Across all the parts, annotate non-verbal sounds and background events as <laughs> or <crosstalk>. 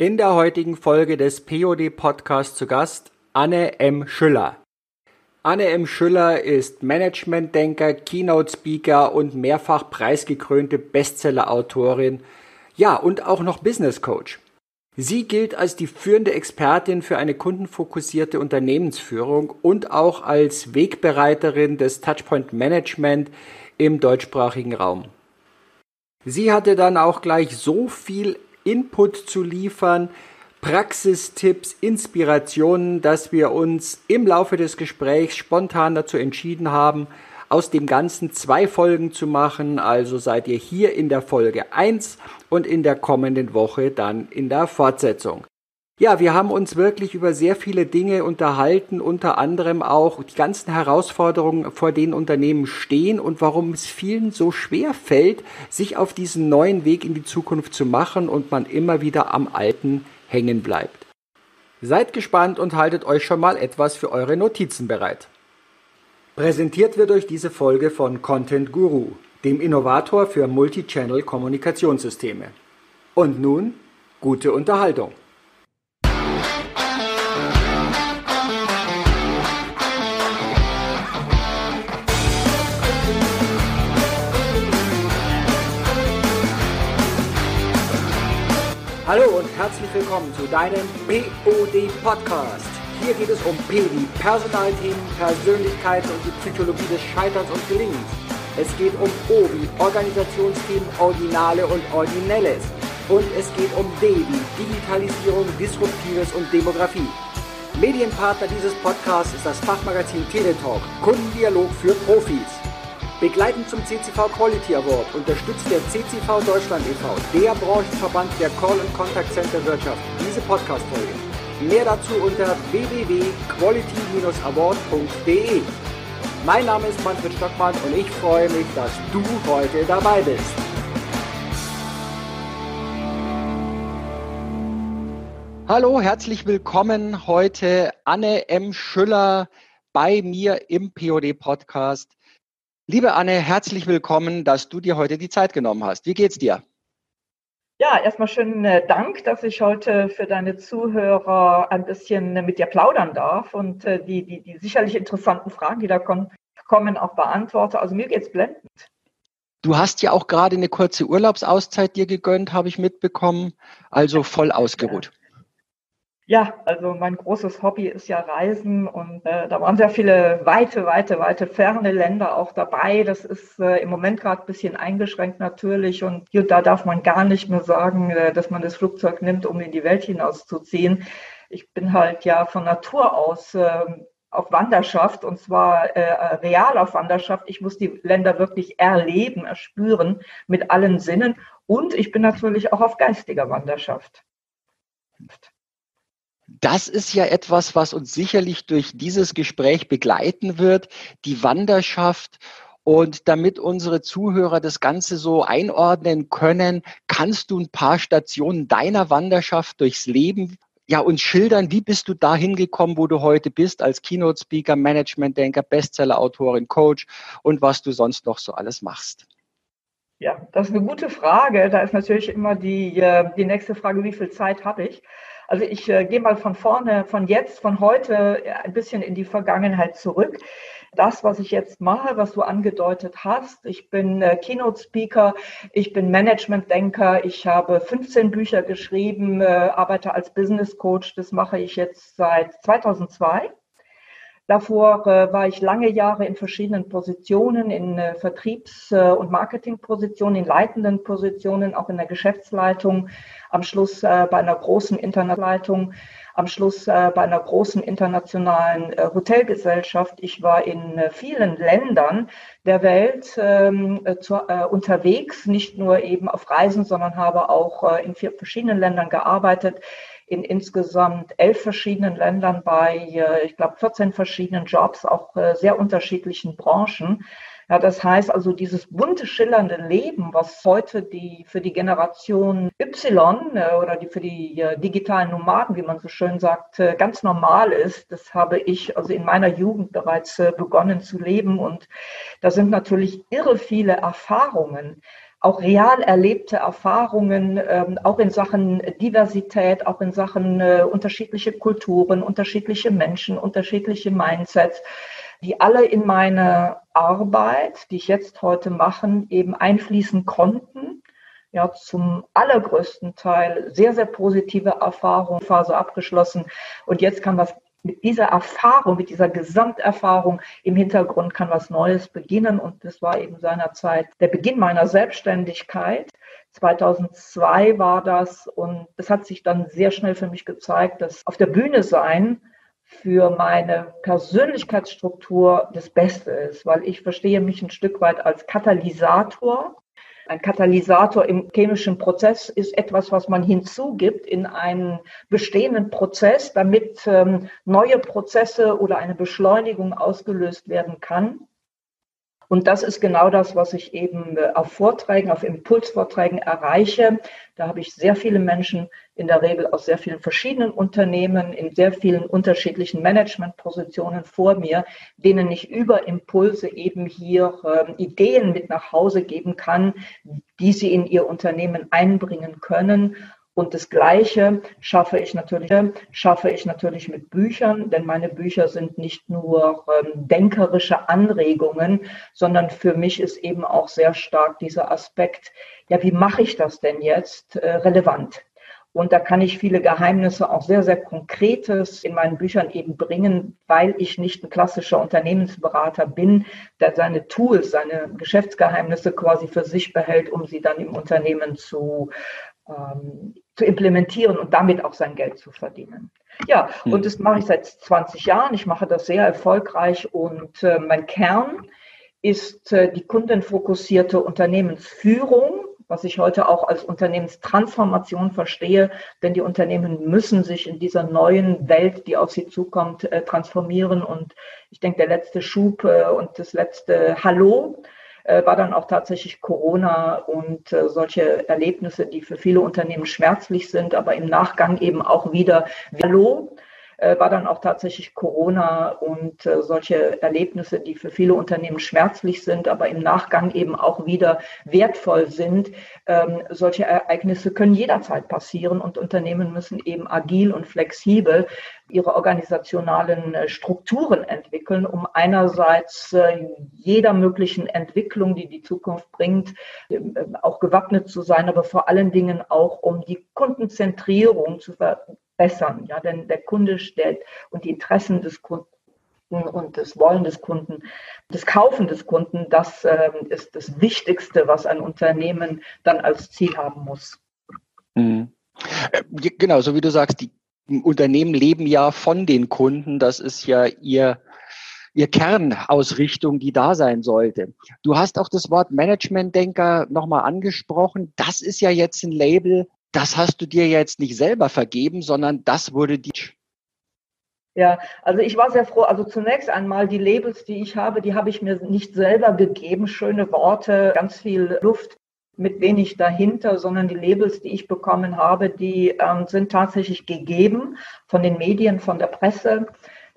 In der heutigen Folge des POD Podcasts zu Gast Anne M. Schüller. Anne M. Schüller ist Management-Denker, Keynote-Speaker und mehrfach preisgekrönte Bestseller-Autorin. Ja, und auch noch Business Coach. Sie gilt als die führende Expertin für eine kundenfokussierte Unternehmensführung und auch als Wegbereiterin des Touchpoint Management im deutschsprachigen Raum. Sie hatte dann auch gleich so viel Input zu liefern, Praxistipps, Inspirationen, dass wir uns im Laufe des Gesprächs spontan dazu entschieden haben, aus dem Ganzen zwei Folgen zu machen. Also seid ihr hier in der Folge 1 und in der kommenden Woche dann in der Fortsetzung. Ja, wir haben uns wirklich über sehr viele Dinge unterhalten, unter anderem auch die ganzen Herausforderungen, vor denen Unternehmen stehen und warum es vielen so schwer fällt, sich auf diesen neuen Weg in die Zukunft zu machen und man immer wieder am alten hängen bleibt. Seid gespannt und haltet euch schon mal etwas für eure Notizen bereit. Präsentiert wird euch diese Folge von Content Guru, dem Innovator für Multichannel Kommunikationssysteme. Und nun gute Unterhaltung. Hallo und herzlich willkommen zu deinem POD Podcast. Hier geht es um P wie Personalthemen, Persönlichkeit und die Psychologie des Scheiterns und Gelingens. Es geht um O wie Organisationsthemen, Originale und Originelles. Und es geht um D wie Digitalisierung, Disruptives und Demografie. Medienpartner dieses Podcasts ist das Fachmagazin Teletalk, Kundendialog für Profis. Begleitend zum CCV Quality Award unterstützt der CCV Deutschland e.V., der Branchenverband der Call- und Contact Center Wirtschaft, diese Podcast-Folge. Mehr dazu unter www.quality-award.de. Mein Name ist Manfred Stockmann und ich freue mich, dass du heute dabei bist. Hallo, herzlich willkommen heute Anne M. Schüller bei mir im POD Podcast. Liebe Anne, herzlich willkommen, dass du dir heute die Zeit genommen hast. Wie geht's dir? Ja, erstmal schönen äh, Dank, dass ich heute für deine Zuhörer ein bisschen mit dir plaudern darf und äh, die, die, die sicherlich interessanten Fragen, die da kommen, kommen, auch beantworte. Also mir geht's blendend. Du hast ja auch gerade eine kurze Urlaubsauszeit dir gegönnt, habe ich mitbekommen. Also voll ausgeruht. Ja, also mein großes Hobby ist ja Reisen und äh, da waren sehr viele weite, weite, weite ferne Länder auch dabei. Das ist äh, im Moment gerade ein bisschen eingeschränkt natürlich und hier, da darf man gar nicht mehr sagen, äh, dass man das Flugzeug nimmt, um in die Welt hinauszuziehen. Ich bin halt ja von Natur aus äh, auf Wanderschaft und zwar äh, real auf Wanderschaft. Ich muss die Länder wirklich erleben, erspüren mit allen Sinnen und ich bin natürlich auch auf geistiger Wanderschaft. Das ist ja etwas, was uns sicherlich durch dieses Gespräch begleiten wird, die Wanderschaft. Und damit unsere Zuhörer das Ganze so einordnen können, kannst du ein paar Stationen deiner Wanderschaft durchs Leben ja, uns schildern, wie bist du da hingekommen, wo du heute bist, als Keynote-Speaker, Management-Denker, Bestseller-Autorin, Coach und was du sonst noch so alles machst? Ja, das ist eine gute Frage. Da ist natürlich immer die, äh, die nächste Frage, wie viel Zeit habe ich? Also ich äh, gehe mal von vorne, von jetzt, von heute äh, ein bisschen in die Vergangenheit zurück. Das, was ich jetzt mache, was du angedeutet hast, ich bin äh, Keynote-Speaker, ich bin Management-Denker, ich habe 15 Bücher geschrieben, äh, arbeite als Business Coach, das mache ich jetzt seit 2002. Davor äh, war ich lange Jahre in verschiedenen Positionen, in äh, Vertriebs- äh, und Marketingpositionen, in leitenden Positionen, auch in der Geschäftsleitung, am Schluss äh, bei einer großen Internetleitung, am Schluss äh, bei einer großen internationalen äh, Hotelgesellschaft. Ich war in vielen Ländern der Welt ähm, zu, unterwegs, nicht nur eben auf Reisen, sondern habe auch in vier verschiedenen Ländern gearbeitet in insgesamt elf verschiedenen Ländern bei, äh, ich glaube, 14 verschiedenen Jobs, auch äh, sehr unterschiedlichen Branchen. Ja, das heißt also dieses bunte, schillernde Leben, was heute die, für die Generation Y äh, oder die, für die digitalen Nomaden, wie man so schön sagt, ganz normal ist, das habe ich also in meiner Jugend bereits begonnen zu leben. Und da sind natürlich irre viele Erfahrungen auch real erlebte Erfahrungen, ähm, auch in Sachen Diversität, auch in Sachen äh, unterschiedliche Kulturen, unterschiedliche Menschen, unterschiedliche Mindsets, die alle in meine Arbeit, die ich jetzt heute mache, eben einfließen konnten. Ja, zum allergrößten Teil sehr, sehr positive Erfahrung, Phase abgeschlossen. Und jetzt kann was mit dieser Erfahrung, mit dieser Gesamterfahrung im Hintergrund kann was Neues beginnen. Und das war eben seinerzeit der Beginn meiner Selbstständigkeit. 2002 war das und es hat sich dann sehr schnell für mich gezeigt, dass auf der Bühne sein für meine Persönlichkeitsstruktur das Beste ist, weil ich verstehe mich ein Stück weit als Katalysator ein Katalysator im chemischen Prozess ist etwas, was man hinzugibt in einen bestehenden Prozess, damit ähm, neue Prozesse oder eine Beschleunigung ausgelöst werden kann. Und das ist genau das, was ich eben äh, auf Vorträgen, auf Impulsvorträgen erreiche. Da habe ich sehr viele Menschen, in der Regel aus sehr vielen verschiedenen Unternehmen, in sehr vielen unterschiedlichen Managementpositionen vor mir, denen ich über Impulse eben hier äh, Ideen mit nach Hause geben kann, die sie in ihr Unternehmen einbringen können und das Gleiche schaffe ich natürlich, schaffe ich natürlich mit Büchern, denn meine Bücher sind nicht nur ähm, denkerische Anregungen, sondern für mich ist eben auch sehr stark dieser Aspekt, ja, wie mache ich das denn jetzt äh, relevant? Und da kann ich viele Geheimnisse, auch sehr, sehr Konkretes in meinen Büchern eben bringen, weil ich nicht ein klassischer Unternehmensberater bin, der seine Tools, seine Geschäftsgeheimnisse quasi für sich behält, um sie dann im Unternehmen zu ähm, zu implementieren und damit auch sein Geld zu verdienen. Ja, mhm. und das mache ich seit 20 Jahren. Ich mache das sehr erfolgreich und äh, mein Kern ist äh, die kundenfokussierte Unternehmensführung, was ich heute auch als Unternehmenstransformation verstehe, denn die Unternehmen müssen sich in dieser neuen Welt, die auf sie zukommt, äh, transformieren. Und ich denke, der letzte Schub äh, und das letzte Hallo äh, war dann auch tatsächlich Corona und äh, solche Erlebnisse, die für viele Unternehmen schmerzlich sind, aber im Nachgang eben auch wieder Hallo äh, war dann auch tatsächlich Corona und äh, solche Erlebnisse, die für viele Unternehmen schmerzlich sind, aber im Nachgang eben auch wieder wertvoll sind. Ähm, solche Ereignisse können jederzeit passieren und Unternehmen müssen eben agil und flexibel ihre organisationalen äh, Strukturen entwickeln, um einerseits jeder möglichen Entwicklung, die die Zukunft bringt, auch gewappnet zu sein, aber vor allen Dingen auch um die Kundenzentrierung zu verbessern. Ja, denn der Kunde stellt und die Interessen des Kunden und das Wollen des Kunden, das Kaufen des Kunden, das äh, ist das Wichtigste, was ein Unternehmen dann als Ziel haben muss. Mhm. Äh, genau, so wie du sagst, die Unternehmen leben ja von den Kunden. Das ist ja ihr, ihr Kernausrichtung, die da sein sollte. Du hast auch das Wort Management-Denker nochmal angesprochen. Das ist ja jetzt ein Label, das hast du dir jetzt nicht selber vergeben, sondern das wurde die. Ja, also ich war sehr froh. Also zunächst einmal die Labels, die ich habe, die habe ich mir nicht selber gegeben. Schöne Worte, ganz viel Luft mit wenig dahinter, sondern die Labels, die ich bekommen habe, die ähm, sind tatsächlich gegeben von den Medien, von der Presse.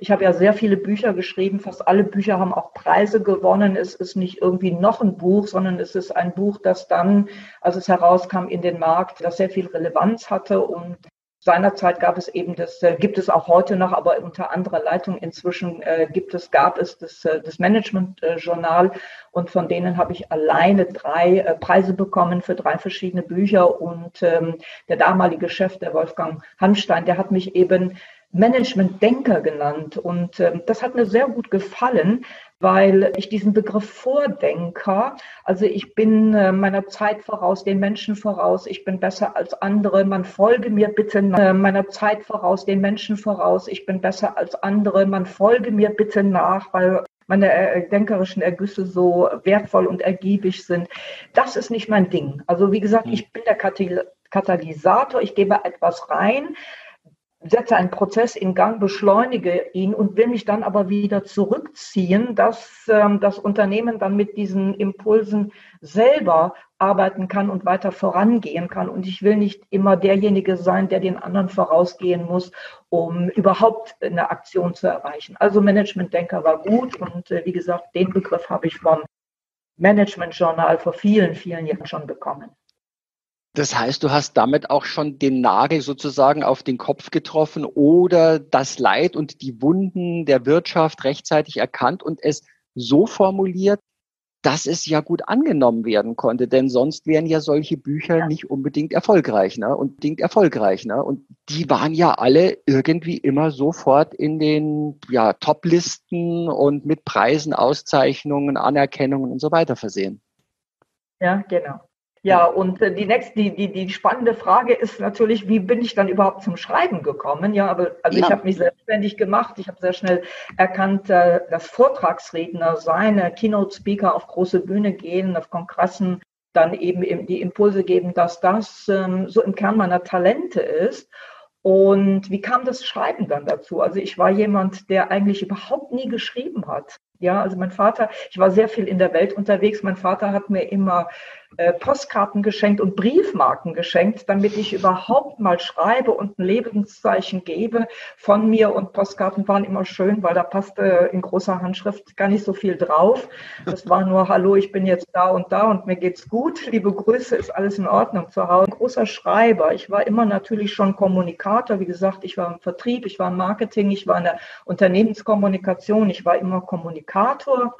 Ich habe ja sehr viele Bücher geschrieben, fast alle Bücher haben auch Preise gewonnen. Es ist nicht irgendwie noch ein Buch, sondern es ist ein Buch, das dann, als es herauskam in den Markt, das sehr viel Relevanz hatte. Und Seinerzeit gab es eben das, äh, gibt es auch heute noch, aber unter anderer Leitung inzwischen äh, gibt es, gab es das, äh, das Management-Journal. Und von denen habe ich alleine drei Preise bekommen für drei verschiedene Bücher. Und ähm, der damalige Chef, der Wolfgang Hanstein, der hat mich eben Management-Denker genannt. Und äh, das hat mir sehr gut gefallen, weil ich diesen Begriff Vordenker, also ich bin äh, meiner Zeit voraus, den Menschen voraus, ich bin besser als andere, man folge mir bitte äh, meiner Zeit voraus, den Menschen voraus, ich bin besser als andere, man folge mir bitte nach, weil meine äh, denkerischen Ergüsse so wertvoll und ergiebig sind. Das ist nicht mein Ding. Also wie gesagt, hm. ich bin der Katalysator, ich gebe etwas rein, setze einen Prozess in Gang, beschleunige ihn und will mich dann aber wieder zurückziehen, dass ähm, das Unternehmen dann mit diesen Impulsen selber arbeiten kann und weiter vorangehen kann. Und ich will nicht immer derjenige sein, der den anderen vorausgehen muss, um überhaupt eine Aktion zu erreichen. Also Management-Denker war gut und äh, wie gesagt, den Begriff habe ich vom Management-Journal vor vielen, vielen Jahren schon bekommen. Das heißt, du hast damit auch schon den Nagel sozusagen auf den Kopf getroffen oder das Leid und die Wunden der Wirtschaft rechtzeitig erkannt und es so formuliert, dass es ja gut angenommen werden konnte, denn sonst wären ja solche Bücher ja. nicht unbedingt erfolgreich, ne? Und unbedingt erfolgreich, ne? Und die waren ja alle irgendwie immer sofort in den ja, Top-Listen und mit Preisen, Auszeichnungen, Anerkennungen und so weiter versehen. Ja, genau. Ja, und äh, die nächste, die, die, die spannende Frage ist natürlich, wie bin ich dann überhaupt zum Schreiben gekommen? Ja, aber also ja. ich habe mich selbstständig gemacht. Ich habe sehr schnell erkannt, äh, dass Vortragsredner sein, Keynote-Speaker auf große Bühne gehen, auf Kongressen dann eben die Impulse geben, dass das ähm, so im Kern meiner Talente ist. Und wie kam das Schreiben dann dazu? Also ich war jemand, der eigentlich überhaupt nie geschrieben hat. Ja, also mein Vater, ich war sehr viel in der Welt unterwegs. Mein Vater hat mir immer Postkarten geschenkt und Briefmarken geschenkt, damit ich überhaupt mal schreibe und ein Lebenszeichen gebe von mir. Und Postkarten waren immer schön, weil da passte in großer Handschrift gar nicht so viel drauf. Das war nur, hallo, ich bin jetzt da und da und mir geht's gut. Liebe Grüße, ist alles in Ordnung zu Hause. Ein großer Schreiber. Ich war immer natürlich schon Kommunikator. Wie gesagt, ich war im Vertrieb, ich war im Marketing, ich war in der Unternehmenskommunikation, ich war immer Kommunikator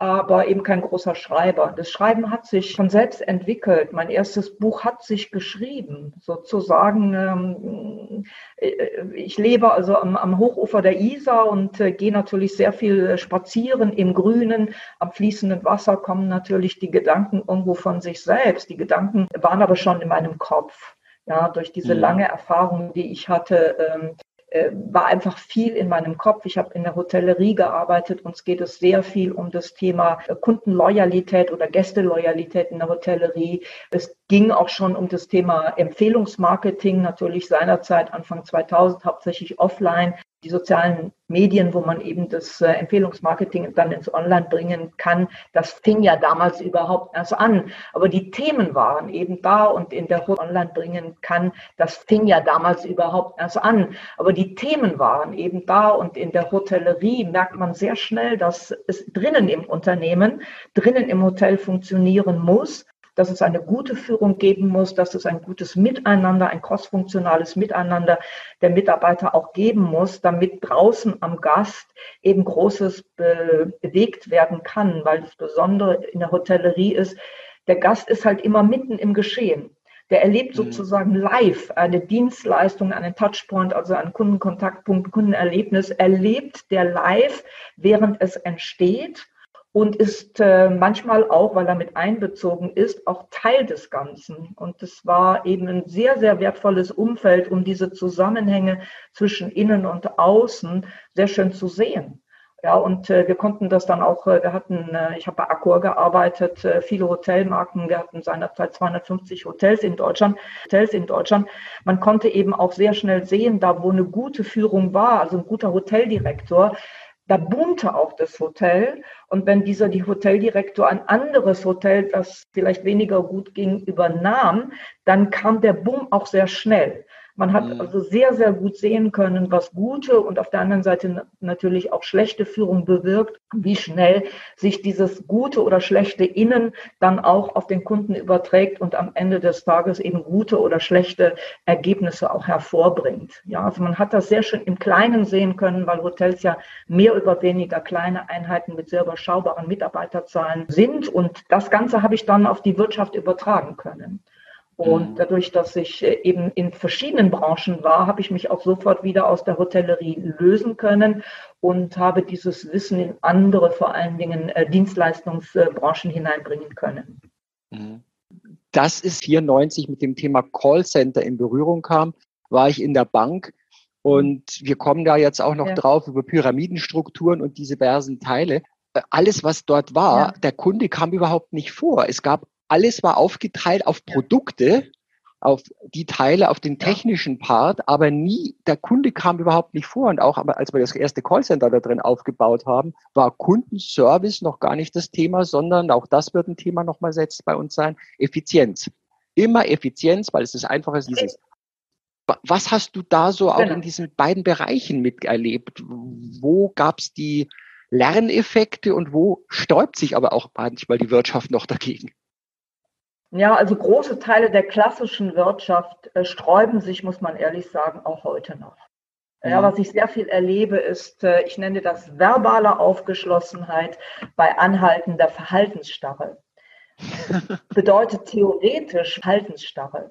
aber eben kein großer Schreiber. Das Schreiben hat sich von selbst entwickelt. Mein erstes Buch hat sich geschrieben, sozusagen. Ähm, äh, ich lebe also am, am Hochufer der Isar und äh, gehe natürlich sehr viel spazieren im Grünen. Am fließenden Wasser kommen natürlich die Gedanken irgendwo von sich selbst. Die Gedanken waren aber schon in meinem Kopf. Ja, durch diese mhm. lange Erfahrung, die ich hatte, ähm, äh, war einfach viel in meinem Kopf. Ich habe in der Hotellerie gearbeitet. Uns geht es sehr viel um das Thema äh, Kundenloyalität oder Gästeloyalität in der Hotellerie. Es ging auch schon um das Thema Empfehlungsmarketing, natürlich seinerzeit Anfang 2000 hauptsächlich offline die sozialen Medien, wo man eben das äh, Empfehlungsmarketing dann ins Online bringen kann, das fing ja damals überhaupt erst an. Aber die Themen waren eben da und in der Online bringen kann, das fing ja damals überhaupt erst an. Aber die Themen waren eben da und in der Hotellerie merkt man sehr schnell, dass es drinnen im Unternehmen, drinnen im Hotel funktionieren muss dass es eine gute Führung geben muss, dass es ein gutes Miteinander, ein crossfunktionales Miteinander der Mitarbeiter auch geben muss, damit draußen am Gast eben Großes be bewegt werden kann, weil das Besondere in der Hotellerie ist, der Gast ist halt immer mitten im Geschehen. Der erlebt mhm. sozusagen live eine Dienstleistung, einen Touchpoint, also einen Kundenkontaktpunkt, Kundenerlebnis, erlebt der live, während es entsteht und ist äh, manchmal auch, weil er mit einbezogen ist, auch Teil des Ganzen. Und es war eben ein sehr, sehr wertvolles Umfeld, um diese Zusammenhänge zwischen innen und außen sehr schön zu sehen. Ja, und äh, wir konnten das dann auch, äh, wir hatten, äh, ich habe bei Accor gearbeitet, äh, viele Hotelmarken, wir hatten seinerzeit 250 Hotels in Deutschland, Hotels in Deutschland. Man konnte eben auch sehr schnell sehen, da wo eine gute Führung war, also ein guter Hoteldirektor, da boomte auch das Hotel. Und wenn dieser die Hoteldirektor ein anderes Hotel, das vielleicht weniger gut ging, übernahm, dann kam der Boom auch sehr schnell. Man hat mhm. also sehr, sehr gut sehen können, was gute und auf der anderen Seite natürlich auch schlechte Führung bewirkt, wie schnell sich dieses gute oder schlechte Innen dann auch auf den Kunden überträgt und am Ende des Tages eben gute oder schlechte Ergebnisse auch hervorbringt. Ja, also man hat das sehr schön im Kleinen sehen können, weil Hotels ja mehr oder weniger kleine Einheiten mit sehr überschaubaren Mitarbeiterzahlen sind und das Ganze habe ich dann auf die Wirtschaft übertragen können. Und mhm. dadurch, dass ich äh, eben in verschiedenen Branchen war, habe ich mich auch sofort wieder aus der Hotellerie lösen können und habe dieses Wissen in andere, vor allen Dingen äh, Dienstleistungsbranchen hineinbringen können. Das ist 94 mit dem Thema Callcenter in Berührung kam, war ich in der Bank und wir kommen da jetzt auch noch ja. drauf über Pyramidenstrukturen und diese diversen Teile. Äh, alles, was dort war, ja. der Kunde kam überhaupt nicht vor. Es gab alles war aufgeteilt auf Produkte, auf die Teile, auf den technischen Part, aber nie, der Kunde kam überhaupt nicht vor. Und auch als wir das erste Callcenter da drin aufgebaut haben, war Kundenservice noch gar nicht das Thema, sondern auch das wird ein Thema nochmal jetzt bei uns sein, Effizienz. Immer Effizienz, weil es ist einfacher dieses. Was hast du da so auch genau. in diesen beiden Bereichen miterlebt? Wo gab es die, Lerneffekte und wo sträubt sich aber auch manchmal die Wirtschaft noch dagegen? Ja, also große Teile der klassischen Wirtschaft äh, sträuben sich, muss man ehrlich sagen, auch heute noch. Ja, mhm. was ich sehr viel erlebe, ist, äh, ich nenne das verbale Aufgeschlossenheit bei anhaltender Verhaltensstarre. <laughs> Bedeutet theoretisch Verhaltensstarre.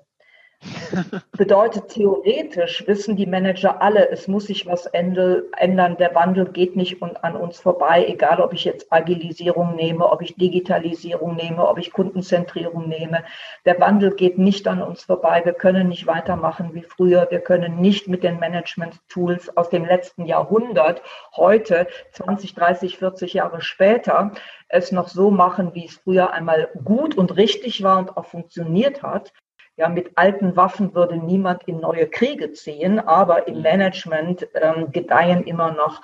Bedeutet theoretisch wissen die Manager alle, es muss sich was ändern, der Wandel geht nicht an uns vorbei, egal ob ich jetzt Agilisierung nehme, ob ich Digitalisierung nehme, ob ich Kundenzentrierung nehme. Der Wandel geht nicht an uns vorbei. Wir können nicht weitermachen wie früher. Wir können nicht mit den Management-Tools aus dem letzten Jahrhundert heute, 20, 30, 40 Jahre später, es noch so machen, wie es früher einmal gut und richtig war und auch funktioniert hat. Ja, mit alten Waffen würde niemand in neue Kriege ziehen, aber im mhm. Management ähm, gedeihen immer noch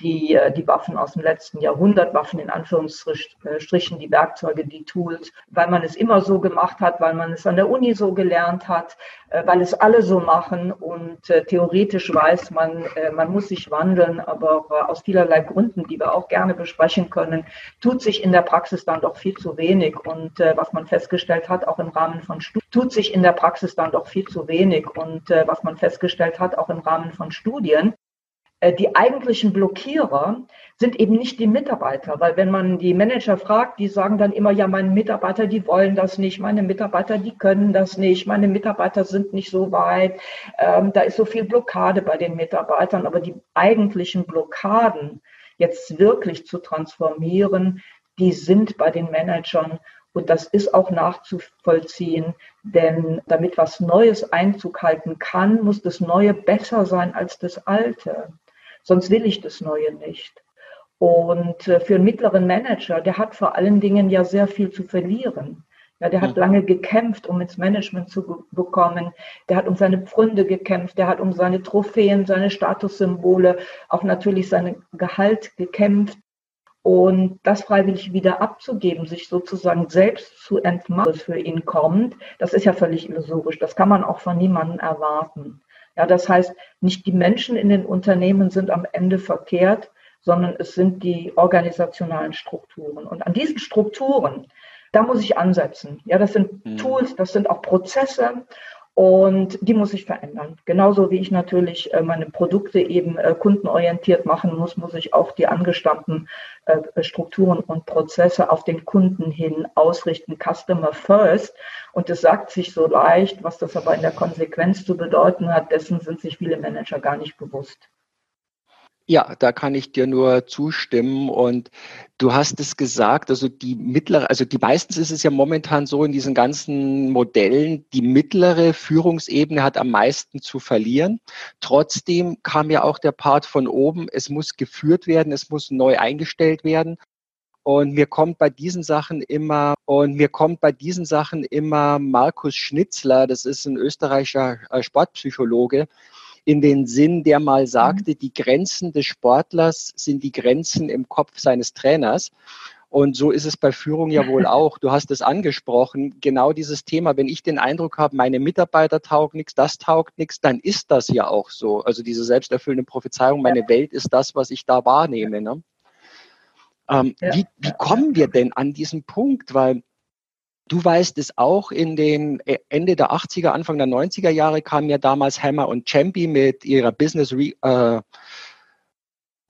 die, äh, die Waffen aus dem letzten Jahrhundert, Waffen in Anführungsstrichen, die Werkzeuge, die Tools, weil man es immer so gemacht hat, weil man es an der Uni so gelernt hat, äh, weil es alle so machen. Und äh, theoretisch weiß man, man muss sich wandeln, aber aus vielerlei Gründen, die wir auch gerne besprechen können, tut sich in der Praxis dann doch viel zu wenig. Und was man festgestellt hat, auch im Rahmen von Studien, tut sich in der Praxis dann doch viel zu wenig. Und was man festgestellt hat, auch im Rahmen von Studien, die eigentlichen Blockierer sind eben nicht die Mitarbeiter, weil wenn man die Manager fragt, die sagen dann immer, ja, meine Mitarbeiter, die wollen das nicht, meine Mitarbeiter, die können das nicht, meine Mitarbeiter sind nicht so weit, ähm, da ist so viel Blockade bei den Mitarbeitern, aber die eigentlichen Blockaden jetzt wirklich zu transformieren, die sind bei den Managern. Und das ist auch nachzuvollziehen, denn damit was Neues Einzug halten kann, muss das Neue besser sein als das Alte. Sonst will ich das Neue nicht. Und äh, für einen mittleren Manager, der hat vor allen Dingen ja sehr viel zu verlieren. Ja, der hat mhm. lange gekämpft, um ins Management zu bekommen. Der hat um seine Pfründe gekämpft. Der hat um seine Trophäen, seine Statussymbole, auch natürlich sein Gehalt gekämpft. Und das freiwillig wieder abzugeben, sich sozusagen selbst zu entmachten, für ihn kommt, das ist ja völlig illusorisch. Das kann man auch von niemandem erwarten. Ja, das heißt, nicht die Menschen in den Unternehmen sind am Ende verkehrt, sondern es sind die organisationalen Strukturen. Und an diesen Strukturen, da muss ich ansetzen. Ja, das sind mhm. Tools, das sind auch Prozesse und die muss ich verändern. Genauso wie ich natürlich äh, meine Produkte eben äh, kundenorientiert machen muss, muss ich auch die angestammten äh, Strukturen und Prozesse auf den Kunden hin ausrichten. Customer first. Und es sagt sich so leicht, was das aber in der Konsequenz zu bedeuten hat, dessen sind sich viele Manager gar nicht bewusst. Ja, da kann ich dir nur zustimmen. Und du hast es gesagt, also die mittlere, also die meistens ist es ja momentan so in diesen ganzen Modellen, die mittlere Führungsebene hat am meisten zu verlieren. Trotzdem kam ja auch der Part von oben, es muss geführt werden, es muss neu eingestellt werden. Und mir kommt bei diesen Sachen immer, und mir kommt bei diesen Sachen immer Markus Schnitzler, das ist ein österreichischer äh, Sportpsychologe, in den Sinn, der mal mhm. sagte, die Grenzen des Sportlers sind die Grenzen im Kopf seines Trainers. Und so ist es bei Führung ja wohl <laughs> auch. Du hast es angesprochen, genau dieses Thema. Wenn ich den Eindruck habe, meine Mitarbeiter taugen nichts, das taugt nichts, dann ist das ja auch so. Also diese selbsterfüllende Prophezeiung, meine Welt ist das, was ich da wahrnehme. Ne? Ähm, ja. wie, wie kommen wir denn an diesen Punkt? Weil Du weißt es auch, in den äh, Ende der 80er, Anfang der 90er Jahre kamen ja damals Hammer und Champy mit ihrer Business Re, äh,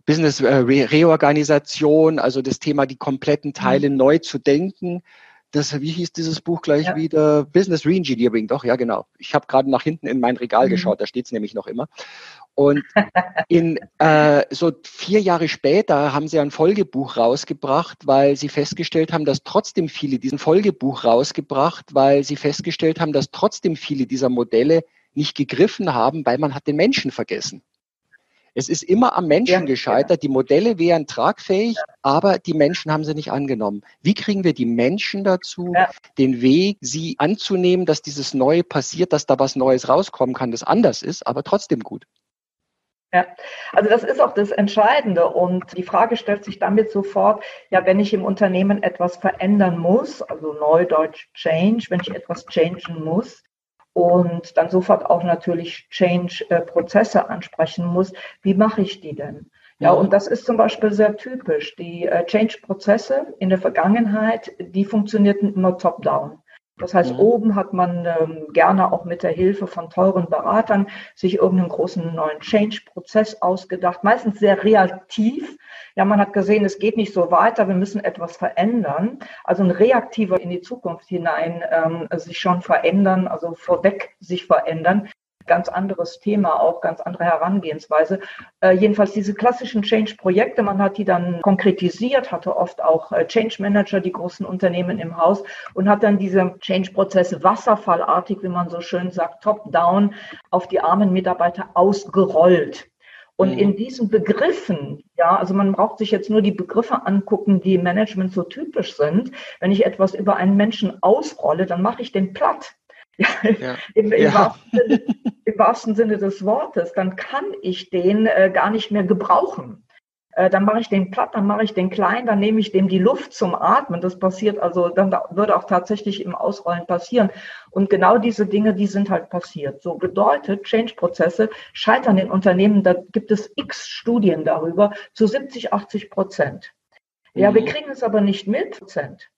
Business äh, Re Reorganisation, also das Thema, die kompletten Teile mhm. neu zu denken. Das, wie hieß dieses Buch gleich ja. wieder? Business Reengineering, doch, ja, genau. Ich habe gerade nach hinten in mein Regal mhm. geschaut, da steht es nämlich noch immer. Und in, äh, so vier Jahre später haben sie ein Folgebuch rausgebracht, weil sie festgestellt haben, dass trotzdem viele diesen Folgebuch rausgebracht, weil sie festgestellt haben, dass trotzdem viele dieser Modelle nicht gegriffen haben, weil man hat den Menschen vergessen. Es ist immer am Menschen ja, gescheitert. Ja. Die Modelle wären tragfähig, ja. aber die Menschen haben sie nicht angenommen. Wie kriegen wir die Menschen dazu, den Weg, sie anzunehmen, dass dieses Neue passiert, dass da was Neues rauskommen kann, das anders ist, aber trotzdem gut? Ja, also das ist auch das Entscheidende. Und die Frage stellt sich damit sofort, ja, wenn ich im Unternehmen etwas verändern muss, also Neudeutsch Change, wenn ich etwas changen muss und dann sofort auch natürlich Change-Prozesse ansprechen muss, wie mache ich die denn? Ja, und das ist zum Beispiel sehr typisch. Die äh, Change-Prozesse in der Vergangenheit, die funktionierten immer top-down. Das heißt, mhm. oben hat man ähm, gerne auch mit der Hilfe von teuren Beratern sich irgendeinen großen neuen Change-Prozess ausgedacht, meistens sehr reaktiv. Ja, man hat gesehen, es geht nicht so weiter, wir müssen etwas verändern. Also ein reaktiver in die Zukunft hinein ähm, sich schon verändern, also vorweg sich verändern ganz anderes Thema, auch ganz andere Herangehensweise. Äh, jedenfalls diese klassischen Change-Projekte, man hat die dann konkretisiert, hatte oft auch äh, Change Manager, die großen Unternehmen im Haus und hat dann diese Change-Prozesse wasserfallartig, wie man so schön sagt, top-down auf die armen Mitarbeiter ausgerollt. Und mhm. in diesen Begriffen, ja, also man braucht sich jetzt nur die Begriffe angucken, die im Management so typisch sind. Wenn ich etwas über einen Menschen ausrolle, dann mache ich den platt. Ja, ja. <laughs> Im, im, ja. Wahrsten Sinne, Im, wahrsten Sinne, des Wortes, dann kann ich den äh, gar nicht mehr gebrauchen. Äh, dann mache ich den platt, dann mache ich den klein, dann nehme ich dem die Luft zum Atmen. Das passiert also, dann würde auch tatsächlich im Ausrollen passieren. Und genau diese Dinge, die sind halt passiert. So bedeutet, Change-Prozesse scheitern in Unternehmen, da gibt es x Studien darüber, zu 70, 80 Prozent. Ja, mhm. wir kriegen es aber nicht mit. Prozent.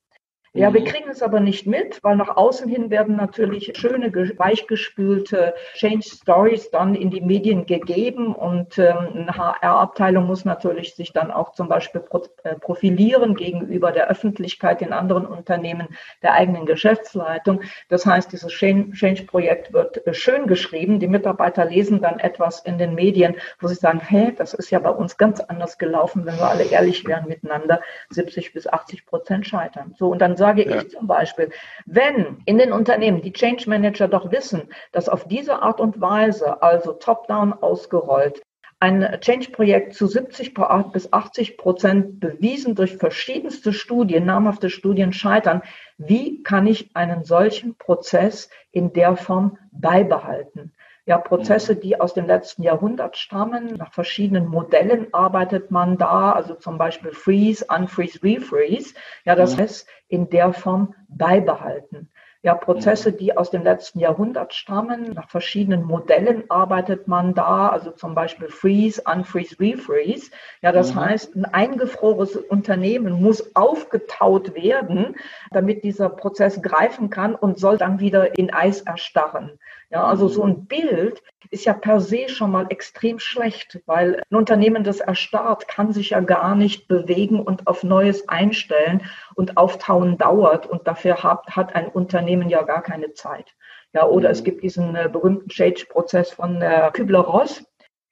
Ja, wir mhm. kriegen es aber nicht mit, weil nach außen hin werden natürlich schöne, weichgespülte Change Stories dann in die Medien gegeben und ähm, eine HR-Abteilung muss natürlich sich dann auch zum Beispiel äh, profilieren gegenüber der Öffentlichkeit in anderen Unternehmen, der eigenen Geschäftsleitung. Das heißt, dieses Change-Projekt wird äh, schön geschrieben. Die Mitarbeiter lesen dann etwas in den Medien, wo sie sagen, hey, das ist ja bei uns ganz anders gelaufen, wenn wir alle ehrlich wären miteinander, 70 bis 80 Prozent scheitern. So, und dann sage ja. ich zum Beispiel, wenn in den Unternehmen die Change Manager doch wissen, dass auf diese Art und Weise, also top-down ausgerollt, ein Change-Projekt zu 70 bis 80 Prozent bewiesen durch verschiedenste Studien, namhafte Studien scheitern. Wie kann ich einen solchen Prozess in der Form beibehalten? Ja, Prozesse, mhm. die aus dem letzten Jahrhundert stammen. Nach verschiedenen Modellen arbeitet man da, also zum Beispiel Freeze, Unfreeze, Refreeze. Ja, das mhm. heißt, in der Form beibehalten. Ja, Prozesse, mhm. die aus dem letzten Jahrhundert stammen. Nach verschiedenen Modellen arbeitet man da, also zum Beispiel Freeze, Unfreeze, Refreeze. Ja, das mhm. heißt, ein eingefrorenes Unternehmen muss aufgetaut werden, damit dieser Prozess greifen kann und soll dann wieder in Eis erstarren. Ja, also so ein Bild ist ja per se schon mal extrem schlecht, weil ein Unternehmen, das erstarrt, kann sich ja gar nicht bewegen und auf Neues einstellen und Auftauen dauert und dafür hat, hat ein Unternehmen ja gar keine Zeit. Ja, oder mhm. es gibt diesen äh, berühmten Change-Prozess von äh, Kübler-Ross,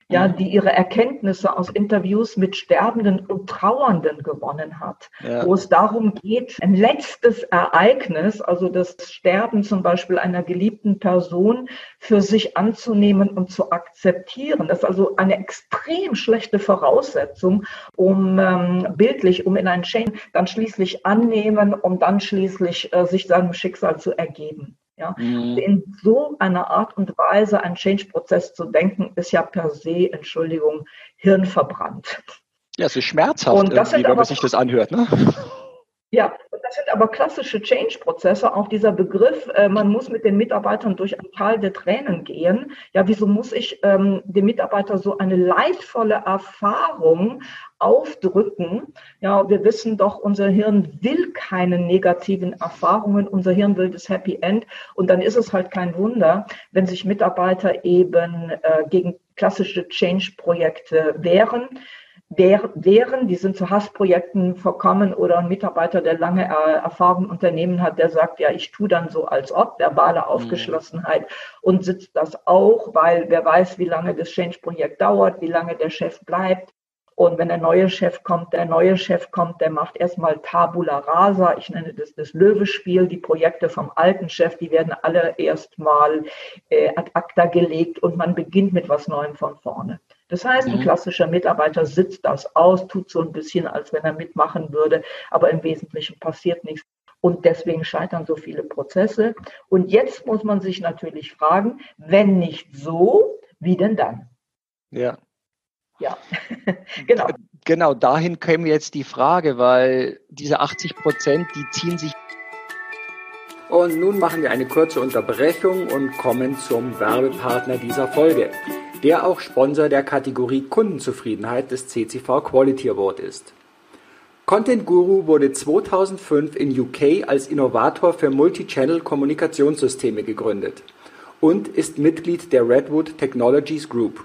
ja, die ihre Erkenntnisse aus Interviews mit Sterbenden und Trauernden gewonnen hat, ja. wo es darum geht, ein letztes Ereignis, also das Sterben zum Beispiel einer geliebten Person für sich anzunehmen und zu akzeptieren. Das ist also eine extrem schlechte Voraussetzung, um ähm, bildlich, um in ein Chain dann schließlich annehmen, um dann schließlich äh, sich seinem Schicksal zu ergeben. Ja? Mhm. In so einer Art und Weise einen Change-Prozess zu denken, ist ja per se, Entschuldigung, hirnverbrannt. Ja, es ist schmerzhaft, und das wenn man sich das anhört. Ne? Ja, das sind aber klassische Change-Prozesse. Auch dieser Begriff, äh, man muss mit den Mitarbeitern durch ein Tal der Tränen gehen. Ja, wieso muss ich ähm, dem Mitarbeiter so eine leidvolle Erfahrung aufdrücken? Ja, wir wissen doch, unser Hirn will keine negativen Erfahrungen. Unser Hirn will das Happy End. Und dann ist es halt kein Wunder, wenn sich Mitarbeiter eben äh, gegen klassische Change-Projekte wehren wären, die sind zu Hassprojekten verkommen oder ein Mitarbeiter, der lange Erfahrung im Unternehmen hat, der sagt, ja, ich tue dann so als ob, verbale mhm. Aufgeschlossenheit und sitzt das auch, weil wer weiß, wie lange das Change-Projekt dauert, wie lange der Chef bleibt. Und wenn der neue Chef kommt, der neue Chef kommt, der macht erstmal Tabula rasa. Ich nenne das das Löwespiel. Die Projekte vom alten Chef, die werden alle erstmal äh, ad acta gelegt und man beginnt mit was Neuem von vorne. Das heißt, ein mhm. klassischer Mitarbeiter sitzt das aus, tut so ein bisschen, als wenn er mitmachen würde, aber im Wesentlichen passiert nichts. Und deswegen scheitern so viele Prozesse. Und jetzt muss man sich natürlich fragen, wenn nicht so, wie denn dann? Ja. Ja, <laughs> genau. Genau, dahin käme jetzt die Frage, weil diese 80 Prozent, die ziehen sich Und nun machen wir eine kurze Unterbrechung und kommen zum Werbepartner dieser Folge, der auch Sponsor der Kategorie Kundenzufriedenheit des CCV Quality Award ist. Content Guru wurde 2005 in UK als Innovator für Multichannel-Kommunikationssysteme gegründet und ist Mitglied der Redwood Technologies Group.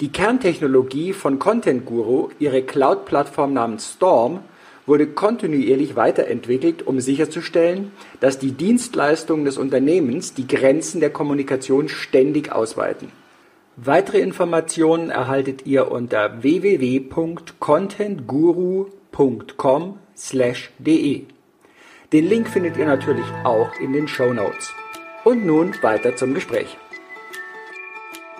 Die Kerntechnologie von Content Guru, ihre Cloud-Plattform namens Storm, wurde kontinuierlich weiterentwickelt, um sicherzustellen, dass die Dienstleistungen des Unternehmens die Grenzen der Kommunikation ständig ausweiten. Weitere Informationen erhaltet ihr unter www.contentguru.com/de. Den Link findet ihr natürlich auch in den Show Notes. Und nun weiter zum Gespräch.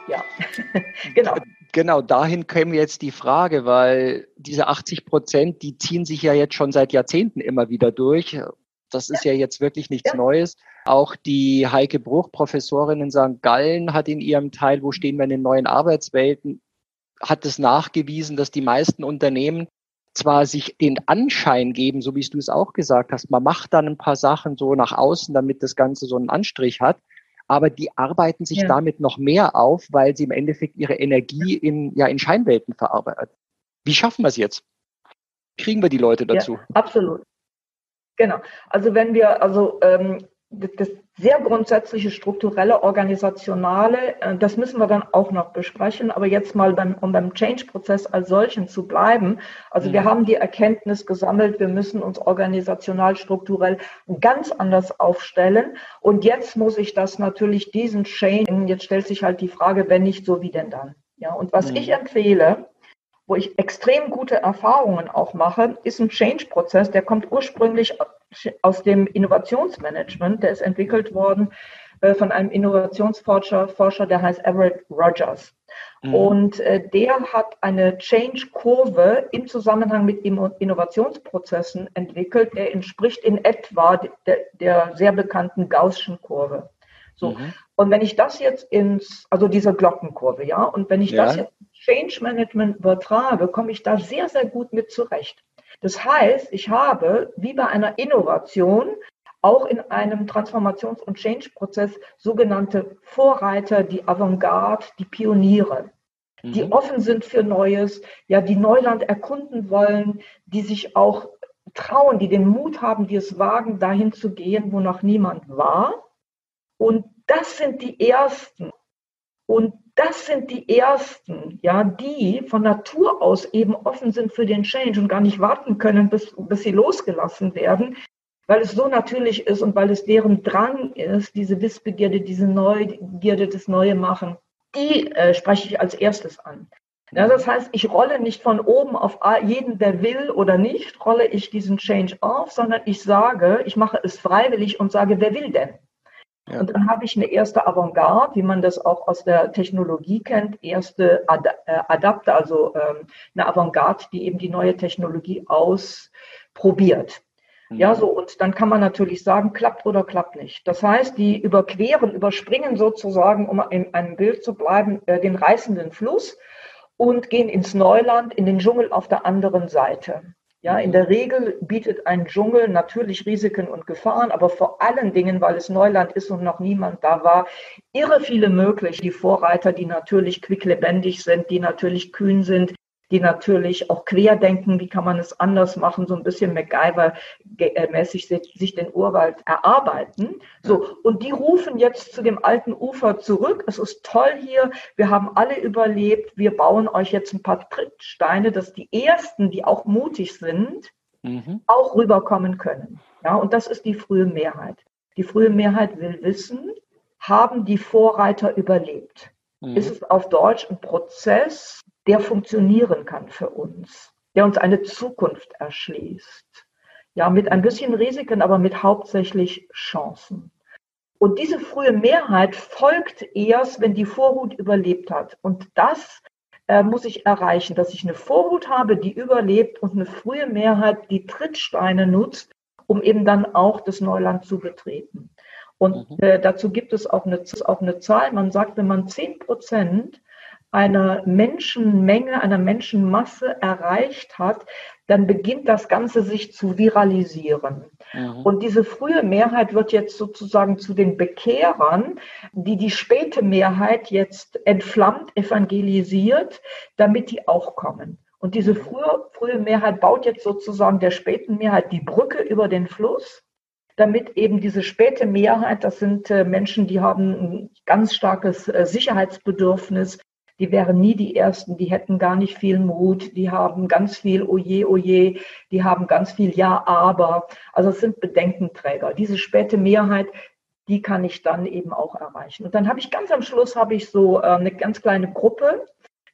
Ja, <laughs> genau. Genau, dahin käme jetzt die Frage, weil diese 80 Prozent, die ziehen sich ja jetzt schon seit Jahrzehnten immer wieder durch. Das ist ja, ja jetzt wirklich nichts ja. Neues. Auch die Heike Bruch, Professorin in St. Gallen, hat in ihrem Teil, wo stehen wir in den neuen Arbeitswelten, hat es nachgewiesen, dass die meisten Unternehmen zwar sich den Anschein geben, so wie du es auch gesagt hast, man macht dann ein paar Sachen so nach außen, damit das Ganze so einen Anstrich hat, aber die arbeiten sich ja. damit noch mehr auf, weil sie im Endeffekt ihre Energie in, ja, in Scheinwelten verarbeiten. Wie schaffen wir es jetzt? Kriegen wir die Leute dazu? Ja, absolut. Genau. Also wenn wir, also ähm, das sehr grundsätzliche strukturelle, organisationale, äh, das müssen wir dann auch noch besprechen. Aber jetzt mal beim, um beim Change-Prozess als solchen zu bleiben. Also mhm. wir haben die Erkenntnis gesammelt, wir müssen uns organisational, strukturell ganz anders aufstellen. Und jetzt muss ich das natürlich diesen Change, jetzt stellt sich halt die Frage, wenn nicht so, wie denn dann? Ja, und was mhm. ich empfehle, wo ich extrem gute Erfahrungen auch mache, ist ein Change-Prozess, der kommt ursprünglich aus dem Innovationsmanagement, der ist entwickelt worden äh, von einem Innovationsforscher, Forscher, der heißt Everett Rogers. Mhm. Und äh, der hat eine Change-Kurve im Zusammenhang mit Innovationsprozessen entwickelt, der entspricht in etwa der, der sehr bekannten Gaußschen Kurve. So. Mhm. Und wenn ich das jetzt ins, also diese Glockenkurve, ja, und wenn ich ja. das jetzt Change Management übertrage, komme ich da sehr, sehr gut mit zurecht. Das heißt, ich habe wie bei einer Innovation auch in einem Transformations- und Change-Prozess sogenannte Vorreiter, die Avantgarde, die Pioniere, mhm. die offen sind für Neues, ja, die Neuland erkunden wollen, die sich auch trauen, die den Mut haben, die es wagen, dahin zu gehen, wo noch niemand war. Und das sind die Ersten. Und das sind die ersten, ja, die von Natur aus eben offen sind für den Change und gar nicht warten können, bis, bis sie losgelassen werden, weil es so natürlich ist und weil es deren Drang ist, diese Wissbegierde, diese Neugierde, das Neue machen. Die äh, spreche ich als erstes an. Ja, das heißt, ich rolle nicht von oben auf jeden, der will oder nicht, rolle ich diesen Change auf, sondern ich sage, ich mache es freiwillig und sage, wer will denn? Ja. Und dann habe ich eine erste Avantgarde, wie man das auch aus der Technologie kennt, erste Ad äh, Adapter, also ähm, eine Avantgarde, die eben die neue Technologie ausprobiert. Mhm. Ja, so, und dann kann man natürlich sagen, klappt oder klappt nicht. Das heißt, die überqueren, überspringen sozusagen, um in einem Bild zu bleiben, äh, den reißenden Fluss und gehen ins Neuland, in den Dschungel auf der anderen Seite. Ja, in der Regel bietet ein Dschungel natürlich Risiken und Gefahren, aber vor allen Dingen, weil es Neuland ist und noch niemand da war, irre viele möglich. Die Vorreiter, die natürlich quicklebendig sind, die natürlich kühn sind, die natürlich auch querdenken, wie kann man es anders machen, so ein bisschen MacGyver-mäßig sich den Urwald erarbeiten. So, und die rufen jetzt zu dem alten Ufer zurück. Es ist toll hier, wir haben alle überlebt, wir bauen euch jetzt ein paar Trittsteine, dass die Ersten, die auch mutig sind, mhm. auch rüberkommen können. Ja, und das ist die frühe Mehrheit. Die frühe Mehrheit will wissen, haben die Vorreiter überlebt? Mhm. Ist es auf Deutsch ein Prozess, der funktionieren kann für uns, der uns eine Zukunft erschließt. Ja, mit ein bisschen Risiken, aber mit hauptsächlich Chancen. Und diese frühe Mehrheit folgt erst, wenn die Vorhut überlebt hat. Und das äh, muss ich erreichen, dass ich eine Vorhut habe, die überlebt und eine frühe Mehrheit, die Trittsteine nutzt, um eben dann auch das Neuland zu betreten. Und mhm. äh, dazu gibt es auch eine, auch eine Zahl. Man sagt, wenn man zehn Prozent einer Menschenmenge, einer Menschenmasse erreicht hat, dann beginnt das Ganze sich zu viralisieren. Mhm. Und diese frühe Mehrheit wird jetzt sozusagen zu den Bekehrern, die die späte Mehrheit jetzt entflammt, evangelisiert, damit die auch kommen. Und diese frühe, frühe Mehrheit baut jetzt sozusagen der späten Mehrheit die Brücke über den Fluss damit eben diese späte Mehrheit, das sind äh, Menschen, die haben ein ganz starkes äh, Sicherheitsbedürfnis, die wären nie die Ersten, die hätten gar nicht viel Mut, die haben ganz viel Oje, Oje, die haben ganz viel Ja, aber. Also es sind Bedenkenträger. Diese späte Mehrheit, die kann ich dann eben auch erreichen. Und dann habe ich ganz am Schluss habe ich so äh, eine ganz kleine Gruppe,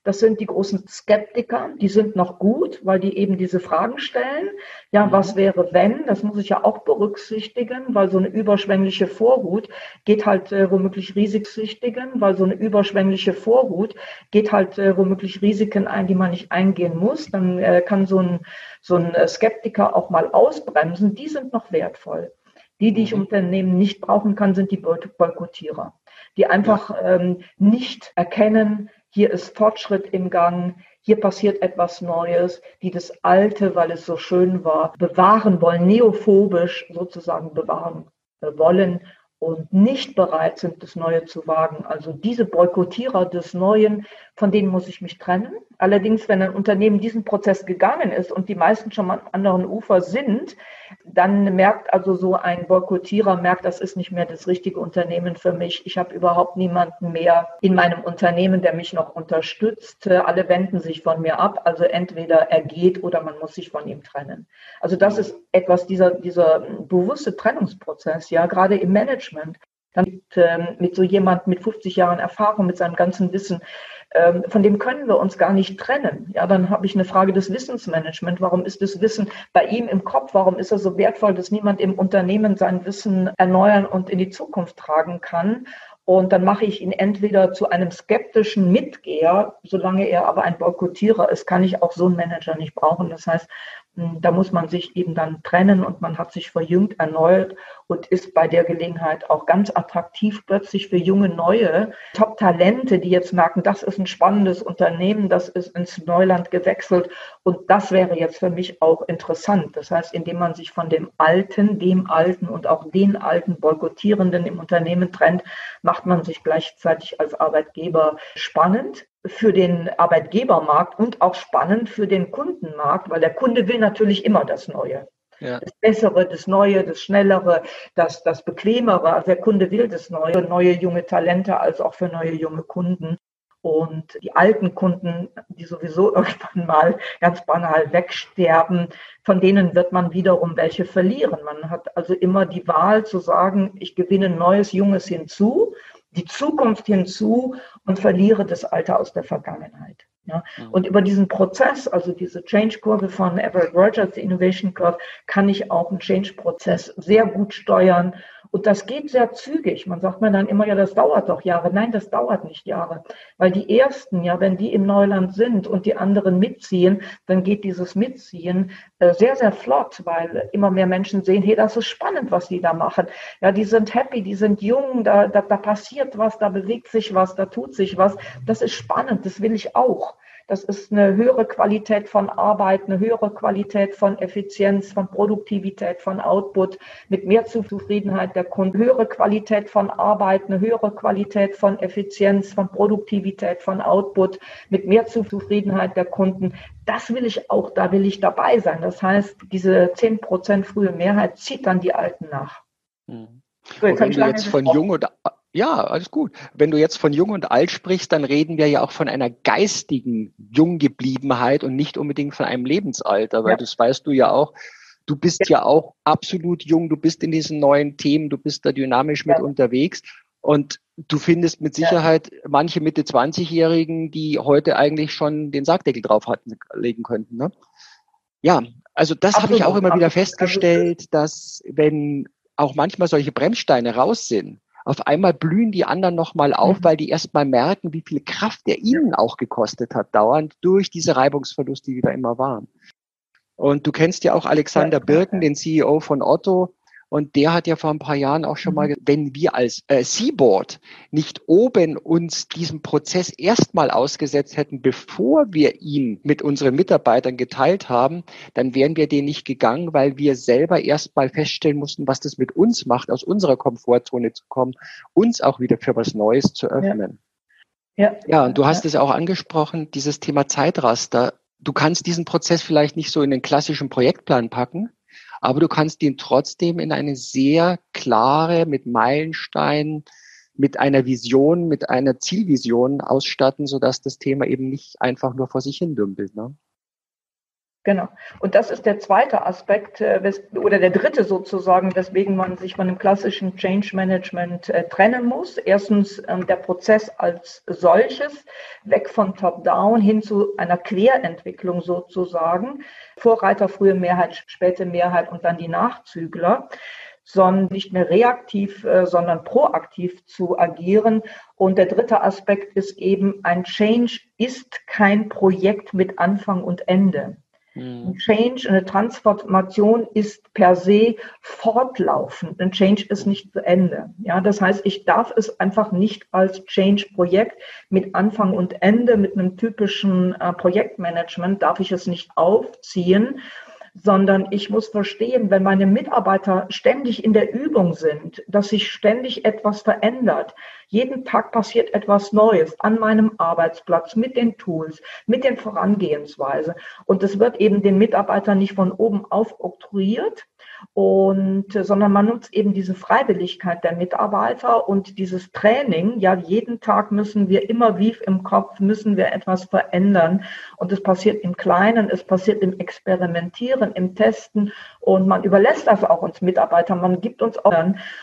das sind die großen Skeptiker, die sind noch gut, weil die eben diese Fragen stellen. Ja, mhm. was wäre wenn? Das muss ich ja auch berücksichtigen, weil so eine überschwängliche Vorhut geht halt äh, womöglich Risiken, weil so eine überschwängliche Vorhut geht halt äh, womöglich Risiken ein, die man nicht eingehen muss. Dann äh, kann so ein, so ein äh, Skeptiker auch mal ausbremsen. Die sind noch wertvoll. Die, die ich im mhm. Unternehmen nicht brauchen kann, sind die Boykottierer, die einfach ähm, nicht erkennen, hier ist Fortschritt im Gang, hier passiert etwas Neues, die das Alte, weil es so schön war, bewahren wollen, neophobisch sozusagen bewahren wollen und nicht bereit sind, das Neue zu wagen. Also diese Boykottierer des Neuen, von denen muss ich mich trennen. Allerdings, wenn ein Unternehmen diesen Prozess gegangen ist und die meisten schon am anderen Ufer sind, dann merkt also so ein Boykottierer, merkt, das ist nicht mehr das richtige Unternehmen für mich. Ich habe überhaupt niemanden mehr in meinem Unternehmen, der mich noch unterstützt. Alle wenden sich von mir ab. Also entweder er geht oder man muss sich von ihm trennen. Also das ist etwas dieser, dieser bewusste Trennungsprozess, ja, gerade im Management. Dann mit, ähm, mit so jemand mit 50 Jahren Erfahrung, mit seinem ganzen Wissen, ähm, von dem können wir uns gar nicht trennen. Ja, dann habe ich eine Frage des Wissensmanagement. Warum ist das Wissen bei ihm im Kopf? Warum ist er so wertvoll, dass niemand im Unternehmen sein Wissen erneuern und in die Zukunft tragen kann? Und dann mache ich ihn entweder zu einem skeptischen Mitgeher, solange er aber ein Boykottierer ist, kann ich auch so einen Manager nicht brauchen. Das heißt, da muss man sich eben dann trennen und man hat sich verjüngt, erneuert und ist bei der Gelegenheit auch ganz attraktiv plötzlich für junge, neue Top-Talente, die jetzt merken, das ist ein spannendes Unternehmen, das ist ins Neuland gewechselt und das wäre jetzt für mich auch interessant. Das heißt, indem man sich von dem Alten, dem Alten und auch den Alten Boykottierenden im Unternehmen trennt, macht man sich gleichzeitig als Arbeitgeber spannend für den Arbeitgebermarkt und auch spannend für den Kundenmarkt, weil der Kunde will natürlich immer das Neue. Ja. Das Bessere, das Neue, das Schnellere, das, das Bequemere. Also der Kunde will das Neue, neue junge Talente als auch für neue junge Kunden. Und die alten Kunden, die sowieso <laughs> irgendwann mal ganz banal wegsterben, von denen wird man wiederum welche verlieren. Man hat also immer die Wahl zu sagen, ich gewinne Neues, Junges hinzu die Zukunft hinzu und verliere das Alter aus der Vergangenheit. Ja. Mhm. Und über diesen Prozess, also diese Change-Kurve von Everett Rogers, die Innovation Curve, kann ich auch einen Change-Prozess sehr gut steuern und das geht sehr zügig. Man sagt mir dann immer, ja, das dauert doch Jahre. Nein, das dauert nicht Jahre. Weil die ersten, ja, wenn die im Neuland sind und die anderen mitziehen, dann geht dieses Mitziehen äh, sehr, sehr flott, weil immer mehr Menschen sehen, hey, das ist spannend, was die da machen. Ja, die sind happy, die sind jung, da, da, da passiert was, da bewegt sich was, da tut sich was. Das ist spannend, das will ich auch. Das ist eine höhere Qualität von Arbeit, eine höhere Qualität von Effizienz, von Produktivität, von Output, mit mehr Zufriedenheit der Kunden, höhere Qualität von Arbeit, eine höhere Qualität von Effizienz, von Produktivität, von Output, mit mehr Zufriedenheit der Kunden. Das will ich auch, da will ich dabei sein. Das heißt, diese 10 Prozent frühe Mehrheit zieht dann die Alten nach. Mhm. So, jetzt wenn du jetzt von jung oder ja, alles gut. Wenn du jetzt von jung und alt sprichst, dann reden wir ja auch von einer geistigen Junggebliebenheit und nicht unbedingt von einem Lebensalter, weil ja. das weißt du ja auch. Du bist ja. ja auch absolut jung, du bist in diesen neuen Themen, du bist da dynamisch mit ja. unterwegs und du findest mit Sicherheit manche Mitte 20-Jährigen, die heute eigentlich schon den Sargdeckel drauf hatten, legen könnten. Ne? Ja, also das habe ich auch immer wieder festgestellt, dass wenn auch manchmal solche Bremssteine raus sind, auf einmal blühen die anderen nochmal auf, mhm. weil die erstmal merken, wie viel Kraft der ihnen auch gekostet hat, dauernd durch diese Reibungsverluste, die da immer waren. Und du kennst ja auch Alexander Birken, den CEO von Otto. Und der hat ja vor ein paar Jahren auch schon mal, mhm. wenn wir als äh, Seaboard nicht oben uns diesem Prozess erstmal ausgesetzt hätten, bevor wir ihn mit unseren Mitarbeitern geteilt haben, dann wären wir den nicht gegangen, weil wir selber erstmal feststellen mussten, was das mit uns macht, aus unserer Komfortzone zu kommen, uns auch wieder für was Neues zu öffnen. Ja, ja, ja und du hast ja. es auch angesprochen, dieses Thema Zeitraster. Du kannst diesen Prozess vielleicht nicht so in den klassischen Projektplan packen, aber du kannst ihn trotzdem in eine sehr klare, mit Meilensteinen, mit einer Vision, mit einer Zielvision ausstatten, sodass das Thema eben nicht einfach nur vor sich hin dümpelt. Ne? Genau. Und das ist der zweite Aspekt äh, oder der dritte sozusagen, weswegen man sich von dem klassischen Change Management äh, trennen muss. Erstens ähm, der Prozess als solches, weg von Top-Down hin zu einer Querentwicklung sozusagen. Vorreiter, frühe Mehrheit, späte Mehrheit und dann die Nachzügler sondern nicht mehr reaktiv, äh, sondern proaktiv zu agieren. Und der dritte Aspekt ist eben, ein Change ist kein Projekt mit Anfang und Ende. Ein mhm. Change, eine Transformation ist per se fortlaufend. Ein Change ist nicht zu Ende. Ja, das heißt, ich darf es einfach nicht als Change-Projekt mit Anfang und Ende, mit einem typischen äh, Projektmanagement, darf ich es nicht aufziehen, sondern ich muss verstehen, wenn meine Mitarbeiter ständig in der Übung sind, dass sich ständig etwas verändert. Jeden Tag passiert etwas Neues an meinem Arbeitsplatz mit den Tools, mit den Vorangehensweise. Und es wird eben den Mitarbeitern nicht von oben auf oktroyiert, und, sondern man nutzt eben diese Freiwilligkeit der Mitarbeiter und dieses Training. Ja, jeden Tag müssen wir immer wie im Kopf, müssen wir etwas verändern. Und es passiert im Kleinen, es passiert im Experimentieren im Testen und man überlässt das auch uns Mitarbeitern. Man gibt uns auch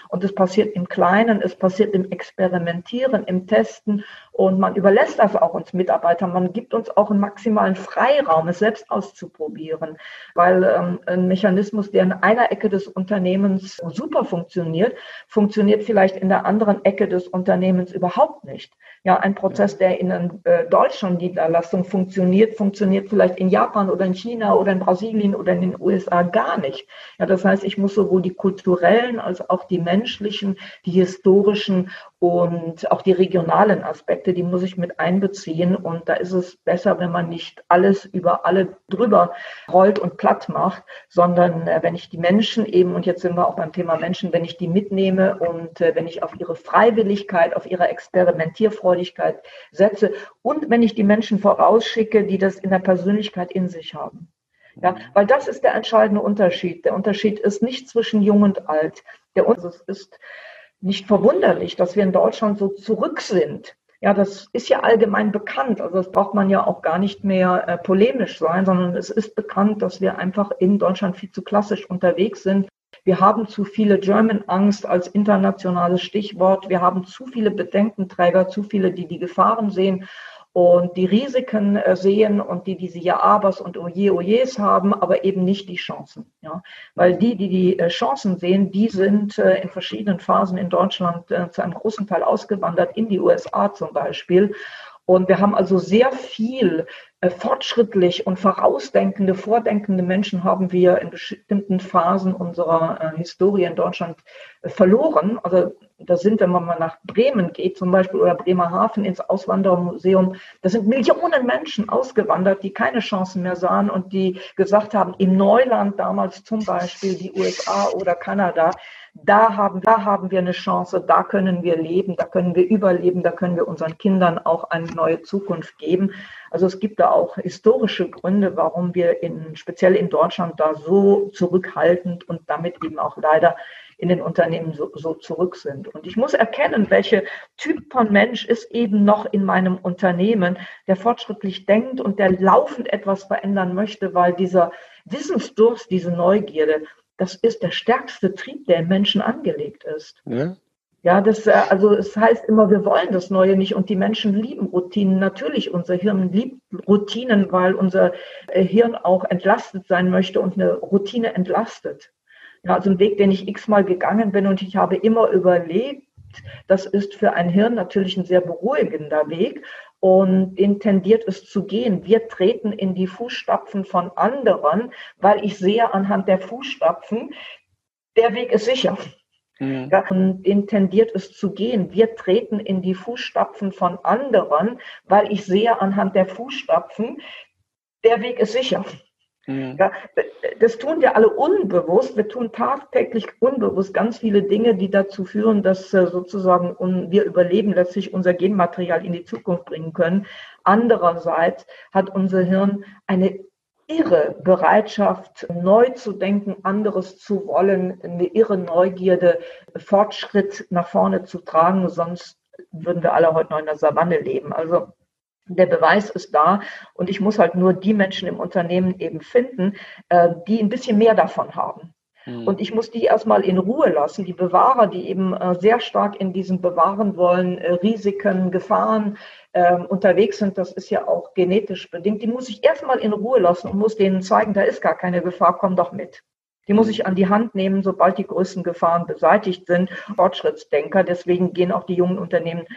und es passiert im Kleinen, es passiert im Experimentieren, im Testen und man überlässt das auch uns Mitarbeitern. Man gibt uns auch einen maximalen Freiraum, es selbst auszuprobieren, weil ähm, ein Mechanismus, der in einer Ecke des Unternehmens super funktioniert, funktioniert vielleicht in der anderen Ecke des Unternehmens überhaupt nicht. Ja, ein Prozess, der in äh, Deutschland Niederlassung funktioniert, funktioniert vielleicht in Japan oder in China oder in Brasilien oder in den USA gar nicht. Ja, das heißt, ich muss sowohl die kulturellen als auch die menschlichen, die historischen und auch die regionalen Aspekte, die muss ich mit einbeziehen. Und da ist es besser, wenn man nicht alles über alle drüber rollt und platt macht, sondern äh, wenn ich die Menschen eben, und jetzt sind wir auch beim Thema Menschen, wenn ich die mitnehme und äh, wenn ich auf ihre Freiwilligkeit, auf ihre Experimentierfreudigkeit setze und wenn ich die Menschen vorausschicke, die das in der Persönlichkeit in sich haben. Ja, weil das ist der entscheidende Unterschied. Der Unterschied ist nicht zwischen jung und alt. Der Unterschied ist, nicht verwunderlich, dass wir in Deutschland so zurück sind. Ja, das ist ja allgemein bekannt. Also das braucht man ja auch gar nicht mehr äh, polemisch sein, sondern es ist bekannt, dass wir einfach in Deutschland viel zu klassisch unterwegs sind. Wir haben zu viele German Angst als internationales Stichwort. Wir haben zu viele Bedenkenträger, zu viele, die die Gefahren sehen und die Risiken äh, sehen und die diese Ja-Abers und Oje, Ojes haben, aber eben nicht die Chancen. Ja? Weil die, die die äh, Chancen sehen, die sind äh, in verschiedenen Phasen in Deutschland zu einem großen Teil ausgewandert, in die USA zum Beispiel. Und wir haben also sehr viel fortschrittlich und vorausdenkende, vordenkende Menschen haben wir in bestimmten Phasen unserer äh, Historie in Deutschland äh, verloren. Also da sind, wenn man mal nach Bremen geht, zum Beispiel oder Bremerhaven ins Auswanderermuseum, da sind Millionen Menschen ausgewandert, die keine Chancen mehr sahen und die gesagt haben, im Neuland damals zum Beispiel die USA oder Kanada, da haben, da haben wir eine Chance, da können wir leben, da können wir überleben, da können wir unseren Kindern auch eine neue Zukunft geben. Also es gibt da auch historische Gründe, warum wir in, speziell in Deutschland da so zurückhaltend und damit eben auch leider in den Unternehmen so, so zurück sind. Und ich muss erkennen, welche Typ von Mensch ist eben noch in meinem Unternehmen, der fortschrittlich denkt und der laufend etwas verändern möchte, weil dieser Wissensdurst, diese Neugierde, das ist der stärkste Trieb, der im Menschen angelegt ist. Ja. Ja, das, äh, also es heißt immer, wir wollen das Neue nicht und die Menschen lieben Routinen. Natürlich, unser Hirn liebt Routinen, weil unser äh, Hirn auch entlastet sein möchte und eine Routine entlastet. Ja, also ein Weg, den ich x-mal gegangen bin und ich habe immer überlebt, das ist für ein Hirn natürlich ein sehr beruhigender Weg und intendiert es zu gehen. Wir treten in die Fußstapfen von anderen, weil ich sehe anhand der Fußstapfen, der Weg ist sicher. Mhm. Ja, und den tendiert es zu gehen. Wir treten in die Fußstapfen von anderen, weil ich sehe anhand der Fußstapfen, der Weg ist sicher. Mhm. Ja, das tun wir alle unbewusst. Wir tun tagtäglich unbewusst ganz viele Dinge, die dazu führen, dass äh, sozusagen wir überleben, letztlich unser Genmaterial in die Zukunft bringen können. Andererseits hat unser Hirn eine irre Bereitschaft, neu zu denken, anderes zu wollen, eine irre Neugierde, Fortschritt nach vorne zu tragen. Sonst würden wir alle heute noch in der Savanne leben. Also der Beweis ist da und ich muss halt nur die Menschen im Unternehmen eben finden, äh, die ein bisschen mehr davon haben. Mhm. Und ich muss die erstmal in Ruhe lassen, die Bewahrer, die eben äh, sehr stark in diesem Bewahren wollen, äh, Risiken, Gefahren ähm, unterwegs sind, das ist ja auch genetisch bedingt, die muss ich erstmal in Ruhe lassen und muss denen zeigen, da ist gar keine Gefahr, komm doch mit. Die muss ich an die Hand nehmen, sobald die größten Gefahren beseitigt sind. Fortschrittsdenker, deswegen gehen auch die jungen Unternehmen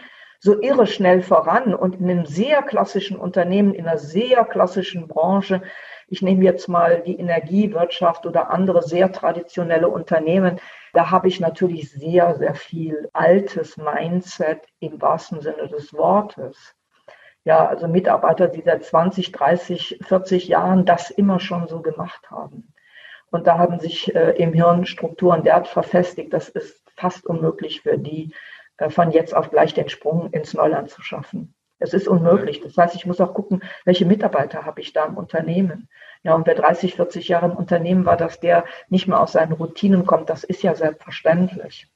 so irre schnell voran und in einem sehr klassischen Unternehmen, in einer sehr klassischen Branche, ich nehme jetzt mal die Energiewirtschaft oder andere sehr traditionelle Unternehmen, da habe ich natürlich sehr, sehr viel altes Mindset im wahrsten Sinne des Wortes. Ja, also Mitarbeiter, die seit 20, 30, 40 Jahren das immer schon so gemacht haben. Und da haben sich äh, im Hirn Strukturen derart verfestigt, das ist fast unmöglich für die, von jetzt auf gleich den Sprung ins Neuland zu schaffen. Es ist unmöglich. Das heißt, ich muss auch gucken, welche Mitarbeiter habe ich da im Unternehmen. Ja, und wer 30, 40 Jahre im Unternehmen war, dass der nicht mehr aus seinen Routinen kommt, das ist ja selbstverständlich.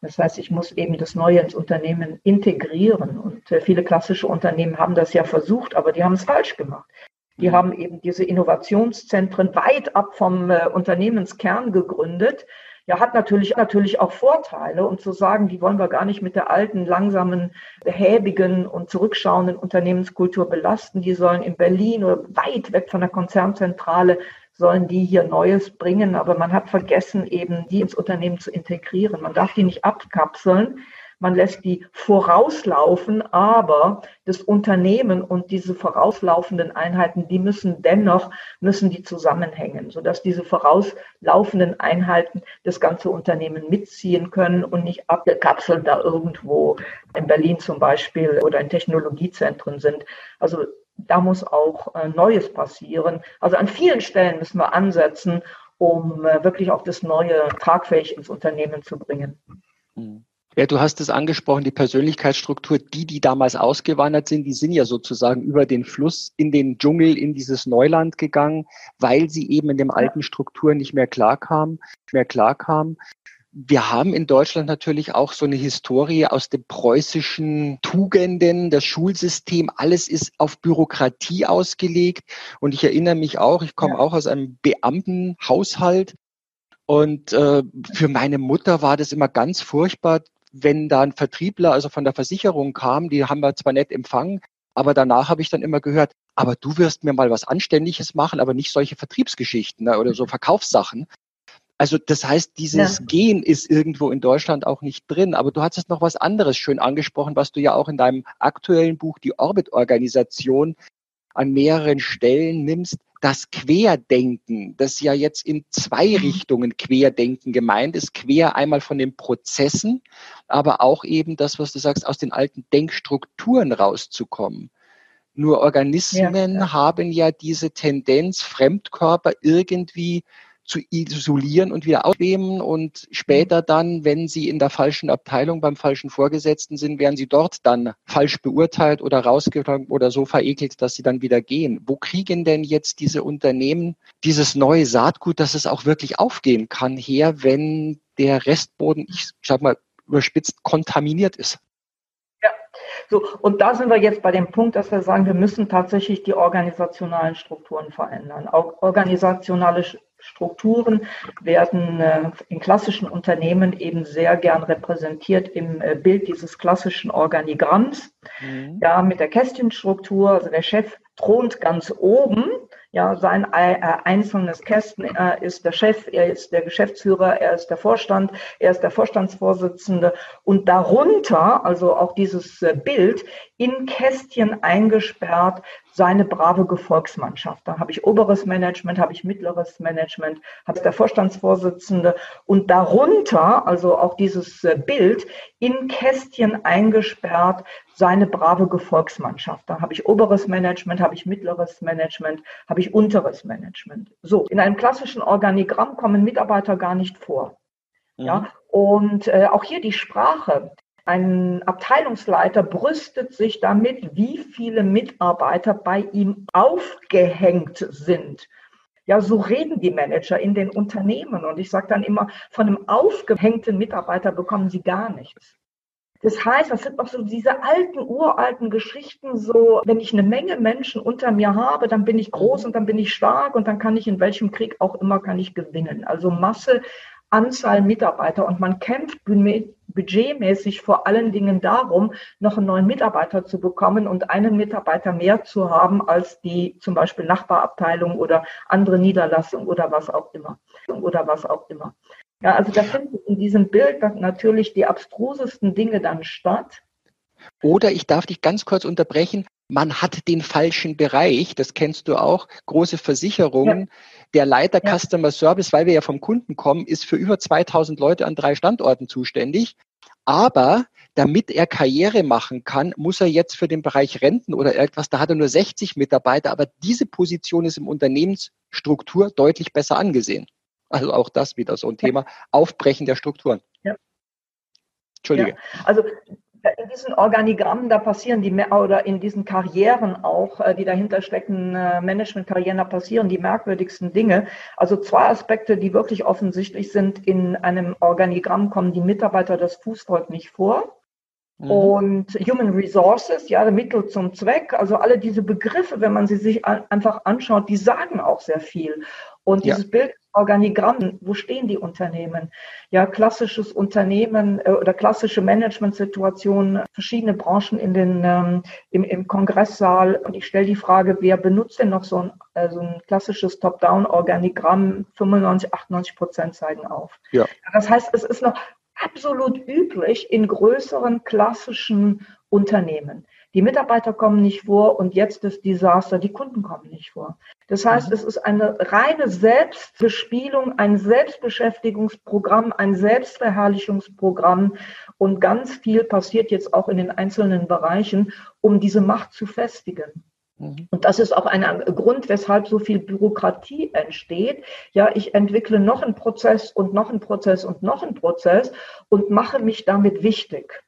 Das heißt, ich muss eben das Neue ins Unternehmen integrieren. Und äh, viele klassische Unternehmen haben das ja versucht, aber die haben es falsch gemacht. Die mhm. haben eben diese Innovationszentren weit ab vom äh, Unternehmenskern gegründet ja, hat natürlich, natürlich auch Vorteile. Und zu sagen, die wollen wir gar nicht mit der alten, langsamen, behäbigen und zurückschauenden Unternehmenskultur belasten. Die sollen in Berlin oder weit weg von der Konzernzentrale sollen die hier Neues bringen. Aber man hat vergessen, eben die ins Unternehmen zu integrieren. Man darf die nicht abkapseln man lässt die vorauslaufen, aber das Unternehmen und diese vorauslaufenden Einheiten, die müssen dennoch, müssen die zusammenhängen, sodass diese vorauslaufenden Einheiten das ganze Unternehmen mitziehen können und nicht abgekapselt da irgendwo in Berlin zum Beispiel oder in Technologiezentren sind. Also da muss auch äh, Neues passieren. Also an vielen Stellen müssen wir ansetzen, um äh, wirklich auch das Neue tragfähig ins Unternehmen zu bringen. Mhm. Ja, du hast es angesprochen, die Persönlichkeitsstruktur, die, die damals ausgewandert sind, die sind ja sozusagen über den Fluss in den Dschungel, in dieses Neuland gegangen, weil sie eben in dem alten Strukturen nicht mehr klarkamen, mehr klarkamen. Wir haben in Deutschland natürlich auch so eine Historie aus den preußischen Tugenden, das Schulsystem, alles ist auf Bürokratie ausgelegt. Und ich erinnere mich auch, ich komme ja. auch aus einem Beamtenhaushalt. Und äh, für meine Mutter war das immer ganz furchtbar, wenn da ein Vertriebler, also von der Versicherung kam, die haben wir zwar nett empfangen, aber danach habe ich dann immer gehört, aber du wirst mir mal was Anständiges machen, aber nicht solche Vertriebsgeschichten ne, oder so Verkaufssachen. Also das heißt, dieses ja. Gen ist irgendwo in Deutschland auch nicht drin. Aber du hattest noch was anderes schön angesprochen, was du ja auch in deinem aktuellen Buch, die Orbit-Organisation, an mehreren Stellen nimmst, das Querdenken, das ja jetzt in zwei mhm. Richtungen Querdenken gemeint ist, quer einmal von den Prozessen, aber auch eben das, was du sagst, aus den alten Denkstrukturen rauszukommen. Nur Organismen ja, ja. haben ja diese Tendenz, Fremdkörper irgendwie zu isolieren und wieder aufnehmen und später mhm. dann, wenn sie in der falschen Abteilung beim falschen Vorgesetzten sind, werden sie dort dann falsch beurteilt oder rausgetragen oder so verekelt, dass sie dann wieder gehen. Wo kriegen denn jetzt diese Unternehmen dieses neue Saatgut, dass es auch wirklich aufgehen kann, her, wenn der Restboden, ich sag mal überspitzt, kontaminiert ist? Ja, so, und da sind wir jetzt bei dem Punkt, dass wir sagen, wir müssen tatsächlich die organisationalen Strukturen verändern. Auch organisationale Strukturen werden äh, in klassischen Unternehmen eben sehr gern repräsentiert im äh, Bild dieses klassischen Organigramms. Mhm. Ja, mit der Kästchenstruktur, also der Chef thront ganz oben. Ja, sein äh, einzelnes Kästen äh, ist der Chef, er ist der Geschäftsführer, er ist der Vorstand, er ist der Vorstandsvorsitzende und darunter, also auch dieses Bild, in Kästchen eingesperrt, seine brave Gefolgsmannschaft. Da habe ich oberes Management, habe ich mittleres Management, habe der Vorstandsvorsitzende und darunter, also auch dieses äh, Bild, in Kästchen eingesperrt, seine brave Gefolgsmannschaft. Da habe ich oberes Management, habe ich mittleres Management, habe ich unteres Management. So, in einem klassischen Organigramm kommen Mitarbeiter gar nicht vor. Mhm. Ja, und äh, auch hier die Sprache. Ein Abteilungsleiter brüstet sich damit, wie viele Mitarbeiter bei ihm aufgehängt sind. Ja, so reden die Manager in den Unternehmen. Und ich sage dann immer, von einem aufgehängten Mitarbeiter bekommen sie gar nichts. Das heißt, das sind noch so diese alten, uralten Geschichten, so, wenn ich eine Menge Menschen unter mir habe, dann bin ich groß und dann bin ich stark und dann kann ich in welchem Krieg auch immer kann ich gewinnen. Also Masse Anzahl Mitarbeiter und man kämpft budgetmäßig vor allen Dingen darum, noch einen neuen Mitarbeiter zu bekommen und einen Mitarbeiter mehr zu haben als die zum Beispiel Nachbarabteilung oder andere Niederlassung oder was auch immer oder was auch immer. Ja, also da finden in diesem Bild natürlich die abstrusesten Dinge dann statt. Oder ich darf dich ganz kurz unterbrechen man hat den falschen Bereich, das kennst du auch, große Versicherungen. Ja. Der Leiter ja. Customer Service, weil wir ja vom Kunden kommen, ist für über 2000 Leute an drei Standorten zuständig. Aber damit er Karriere machen kann, muss er jetzt für den Bereich Renten oder etwas, da hat er nur 60 Mitarbeiter, aber diese Position ist im Unternehmensstruktur deutlich besser angesehen. Also auch das wieder so ein Thema, Aufbrechen der Strukturen. Ja. Entschuldige. Ja, also in diesen Organigrammen, da passieren die, oder in diesen Karrieren auch, äh, die dahinter stecken, äh, Managementkarrieren, da passieren die merkwürdigsten Dinge. Also zwei Aspekte, die wirklich offensichtlich sind. In einem Organigramm kommen die Mitarbeiter das Fußvolk nicht vor. Mhm. Und Human Resources, ja, Mittel zum Zweck, also alle diese Begriffe, wenn man sie sich einfach anschaut, die sagen auch sehr viel. Und dieses ja. Bild Organigramm, wo stehen die Unternehmen? Ja, klassisches Unternehmen äh, oder klassische Managementsituationen, verschiedene Branchen in den, ähm, im, im Kongresssaal. Und ich stelle die Frage, wer benutzt denn noch so ein, äh, so ein klassisches Top-Down-Organigramm? 95, 98 Prozent zeigen auf. Ja. Das heißt, es ist noch absolut üblich in größeren klassischen Unternehmen. Die Mitarbeiter kommen nicht vor und jetzt das Desaster, die Kunden kommen nicht vor. Das heißt, mhm. es ist eine reine Selbstbespielung, ein Selbstbeschäftigungsprogramm, ein Selbstverherrlichungsprogramm und ganz viel passiert jetzt auch in den einzelnen Bereichen, um diese Macht zu festigen. Mhm. Und das ist auch ein Grund, weshalb so viel Bürokratie entsteht. Ja, ich entwickle noch einen Prozess und noch einen Prozess und noch einen Prozess und mache mich damit wichtig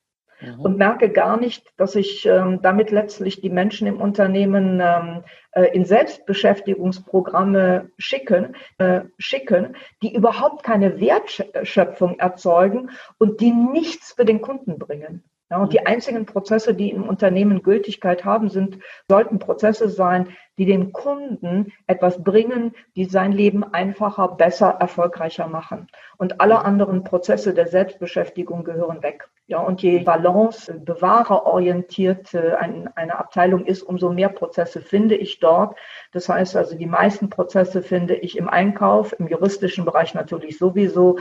mhm. und merke gar nicht, dass ich ähm, damit letztlich die Menschen im Unternehmen ähm, äh, in Selbstbeschäftigungsprogramme schicken, äh, schicken, die überhaupt keine Wertschöpfung erzeugen und die nichts für den Kunden bringen. Ja, und die einzigen Prozesse, die im Unternehmen Gültigkeit haben, sind, sollten Prozesse sein, die dem Kunden etwas bringen, die sein Leben einfacher, besser, erfolgreicher machen. Und alle anderen Prozesse der Selbstbeschäftigung gehören weg. Ja, und je Balance, bewahrerorientiert eine Abteilung ist, umso mehr Prozesse finde ich dort. Das heißt also, die meisten Prozesse finde ich im Einkauf, im juristischen Bereich natürlich sowieso,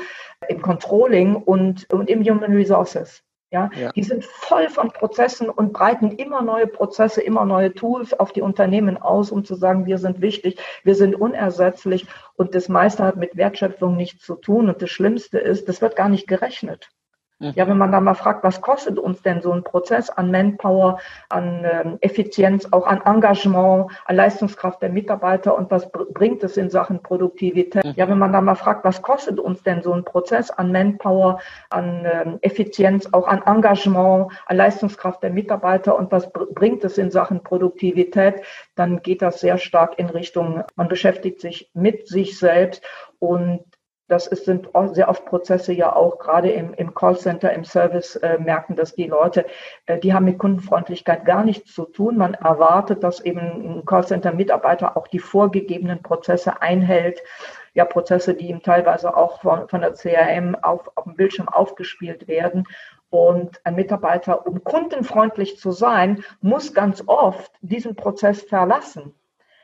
im Controlling und, und im Human Resources. Ja, ja, die sind voll von Prozessen und breiten immer neue Prozesse, immer neue Tools auf die Unternehmen aus, um zu sagen, wir sind wichtig, wir sind unersetzlich und das meiste hat mit Wertschöpfung nichts zu tun. Und das Schlimmste ist, das wird gar nicht gerechnet. Ja, wenn man da mal fragt, was kostet uns denn so ein Prozess an Manpower, an ähm, Effizienz, auch an Engagement, an Leistungskraft der Mitarbeiter und was bringt es in Sachen Produktivität? Ja, wenn man da mal fragt, was kostet uns denn so ein Prozess an Manpower, an ähm, Effizienz, auch an Engagement, an Leistungskraft der Mitarbeiter und was bringt es in Sachen Produktivität, dann geht das sehr stark in Richtung, man beschäftigt sich mit sich selbst und das ist, sind sehr oft Prozesse ja auch gerade im, im Callcenter, im Service äh, merken, dass die Leute, äh, die haben mit Kundenfreundlichkeit gar nichts zu tun. Man erwartet, dass eben ein Callcenter-Mitarbeiter auch die vorgegebenen Prozesse einhält. Ja, Prozesse, die ihm teilweise auch von, von der CRM auf, auf dem Bildschirm aufgespielt werden. Und ein Mitarbeiter, um kundenfreundlich zu sein, muss ganz oft diesen Prozess verlassen.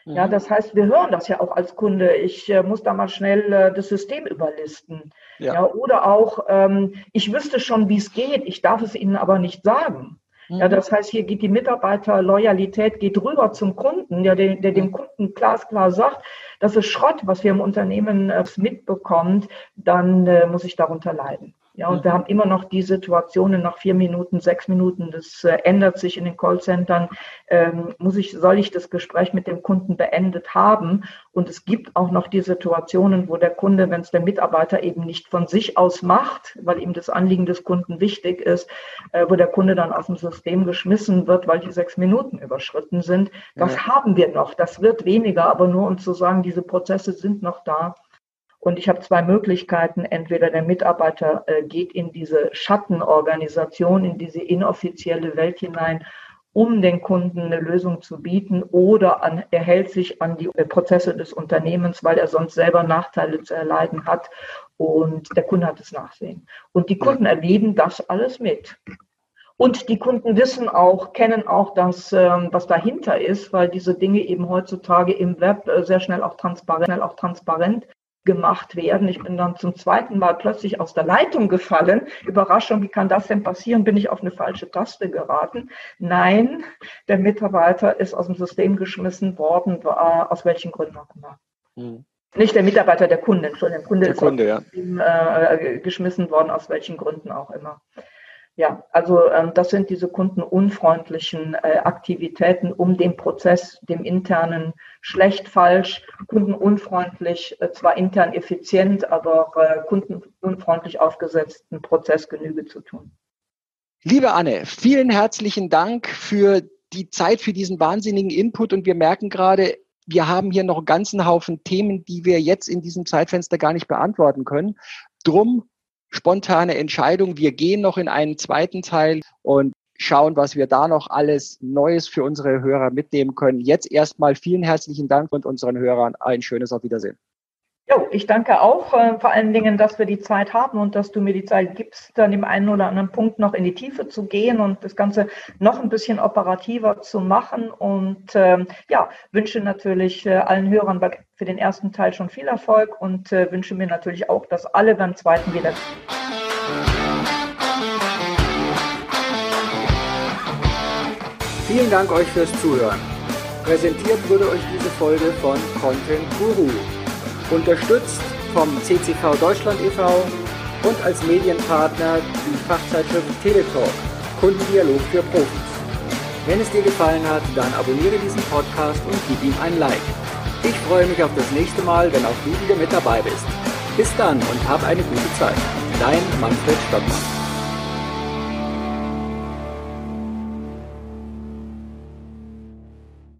Ja, mhm. das heißt, wir hören das ja auch als Kunde. Ich äh, muss da mal schnell äh, das System überlisten. Ja. ja oder auch, ähm, ich wüsste schon, wie es geht, ich darf es Ihnen aber nicht sagen. Ja, mhm. das heißt, hier geht die Mitarbeiterloyalität geht rüber zum Kunden, der, der, der dem Kunden glasklar sagt, das ist Schrott, was wir im Unternehmen äh, mitbekommt, dann äh, muss ich darunter leiden. Ja, und wir haben immer noch die Situationen nach vier Minuten, sechs Minuten, das äh, ändert sich in den Callcentern, ähm, muss ich, soll ich das Gespräch mit dem Kunden beendet haben? Und es gibt auch noch die Situationen, wo der Kunde, wenn es der Mitarbeiter eben nicht von sich aus macht, weil ihm das Anliegen des Kunden wichtig ist, äh, wo der Kunde dann aus dem System geschmissen wird, weil die sechs Minuten überschritten sind. Das ja. haben wir noch. Das wird weniger, aber nur um zu sagen, diese Prozesse sind noch da. Und ich habe zwei Möglichkeiten. Entweder der Mitarbeiter äh, geht in diese Schattenorganisation, in diese inoffizielle Welt hinein, um den Kunden eine Lösung zu bieten, oder an, er hält sich an die äh, Prozesse des Unternehmens, weil er sonst selber Nachteile zu erleiden hat und der Kunde hat es Nachsehen. Und die Kunden erleben das alles mit. Und die Kunden wissen auch, kennen auch das, ähm, was dahinter ist, weil diese Dinge eben heutzutage im Web äh, sehr schnell auch transparent, schnell auch transparent gemacht werden. Ich bin dann zum zweiten Mal plötzlich aus der Leitung gefallen. Überraschung, wie kann das denn passieren? Bin ich auf eine falsche Taste geraten? Nein, der Mitarbeiter ist aus dem System geschmissen worden, aus welchen Gründen auch immer. Hm. Nicht der Mitarbeiter, der Kunde, Entschuldigung, der Kunde der ist Kunde, ja. System, äh, geschmissen worden, aus welchen Gründen auch immer. Ja, also ähm, das sind diese kundenunfreundlichen äh, Aktivitäten, um den Prozess, dem internen schlecht, falsch, kundenunfreundlich, äh, zwar intern effizient, aber äh, kundenunfreundlich aufgesetzten Prozess Genüge zu tun. Liebe Anne, vielen herzlichen Dank für die Zeit, für diesen wahnsinnigen Input und wir merken gerade, wir haben hier noch einen ganzen Haufen Themen, die wir jetzt in diesem Zeitfenster gar nicht beantworten können. Drum spontane Entscheidung. Wir gehen noch in einen zweiten Teil und schauen, was wir da noch alles Neues für unsere Hörer mitnehmen können. Jetzt erstmal vielen herzlichen Dank und unseren Hörern ein schönes Auf Wiedersehen. Jo, ich danke auch äh, vor allen Dingen, dass wir die Zeit haben und dass du mir die Zeit gibst, dann im einen oder anderen Punkt noch in die Tiefe zu gehen und das Ganze noch ein bisschen operativer zu machen. Und ähm, ja, wünsche natürlich äh, allen Hörern für den ersten Teil schon viel Erfolg und äh, wünsche mir natürlich auch, dass alle beim zweiten wieder. Vielen Dank euch fürs Zuhören. Präsentiert wurde euch diese Folge von Content Guru unterstützt vom CCV Deutschland e.V. und als Medienpartner die Fachzeitschrift Teletalk, Kundendialog für Profis. Wenn es dir gefallen hat, dann abonniere diesen Podcast und gib ihm ein Like. Ich freue mich auf das nächste Mal, wenn auch du wieder mit dabei bist. Bis dann und hab eine gute Zeit. Dein Manfred Stockmann.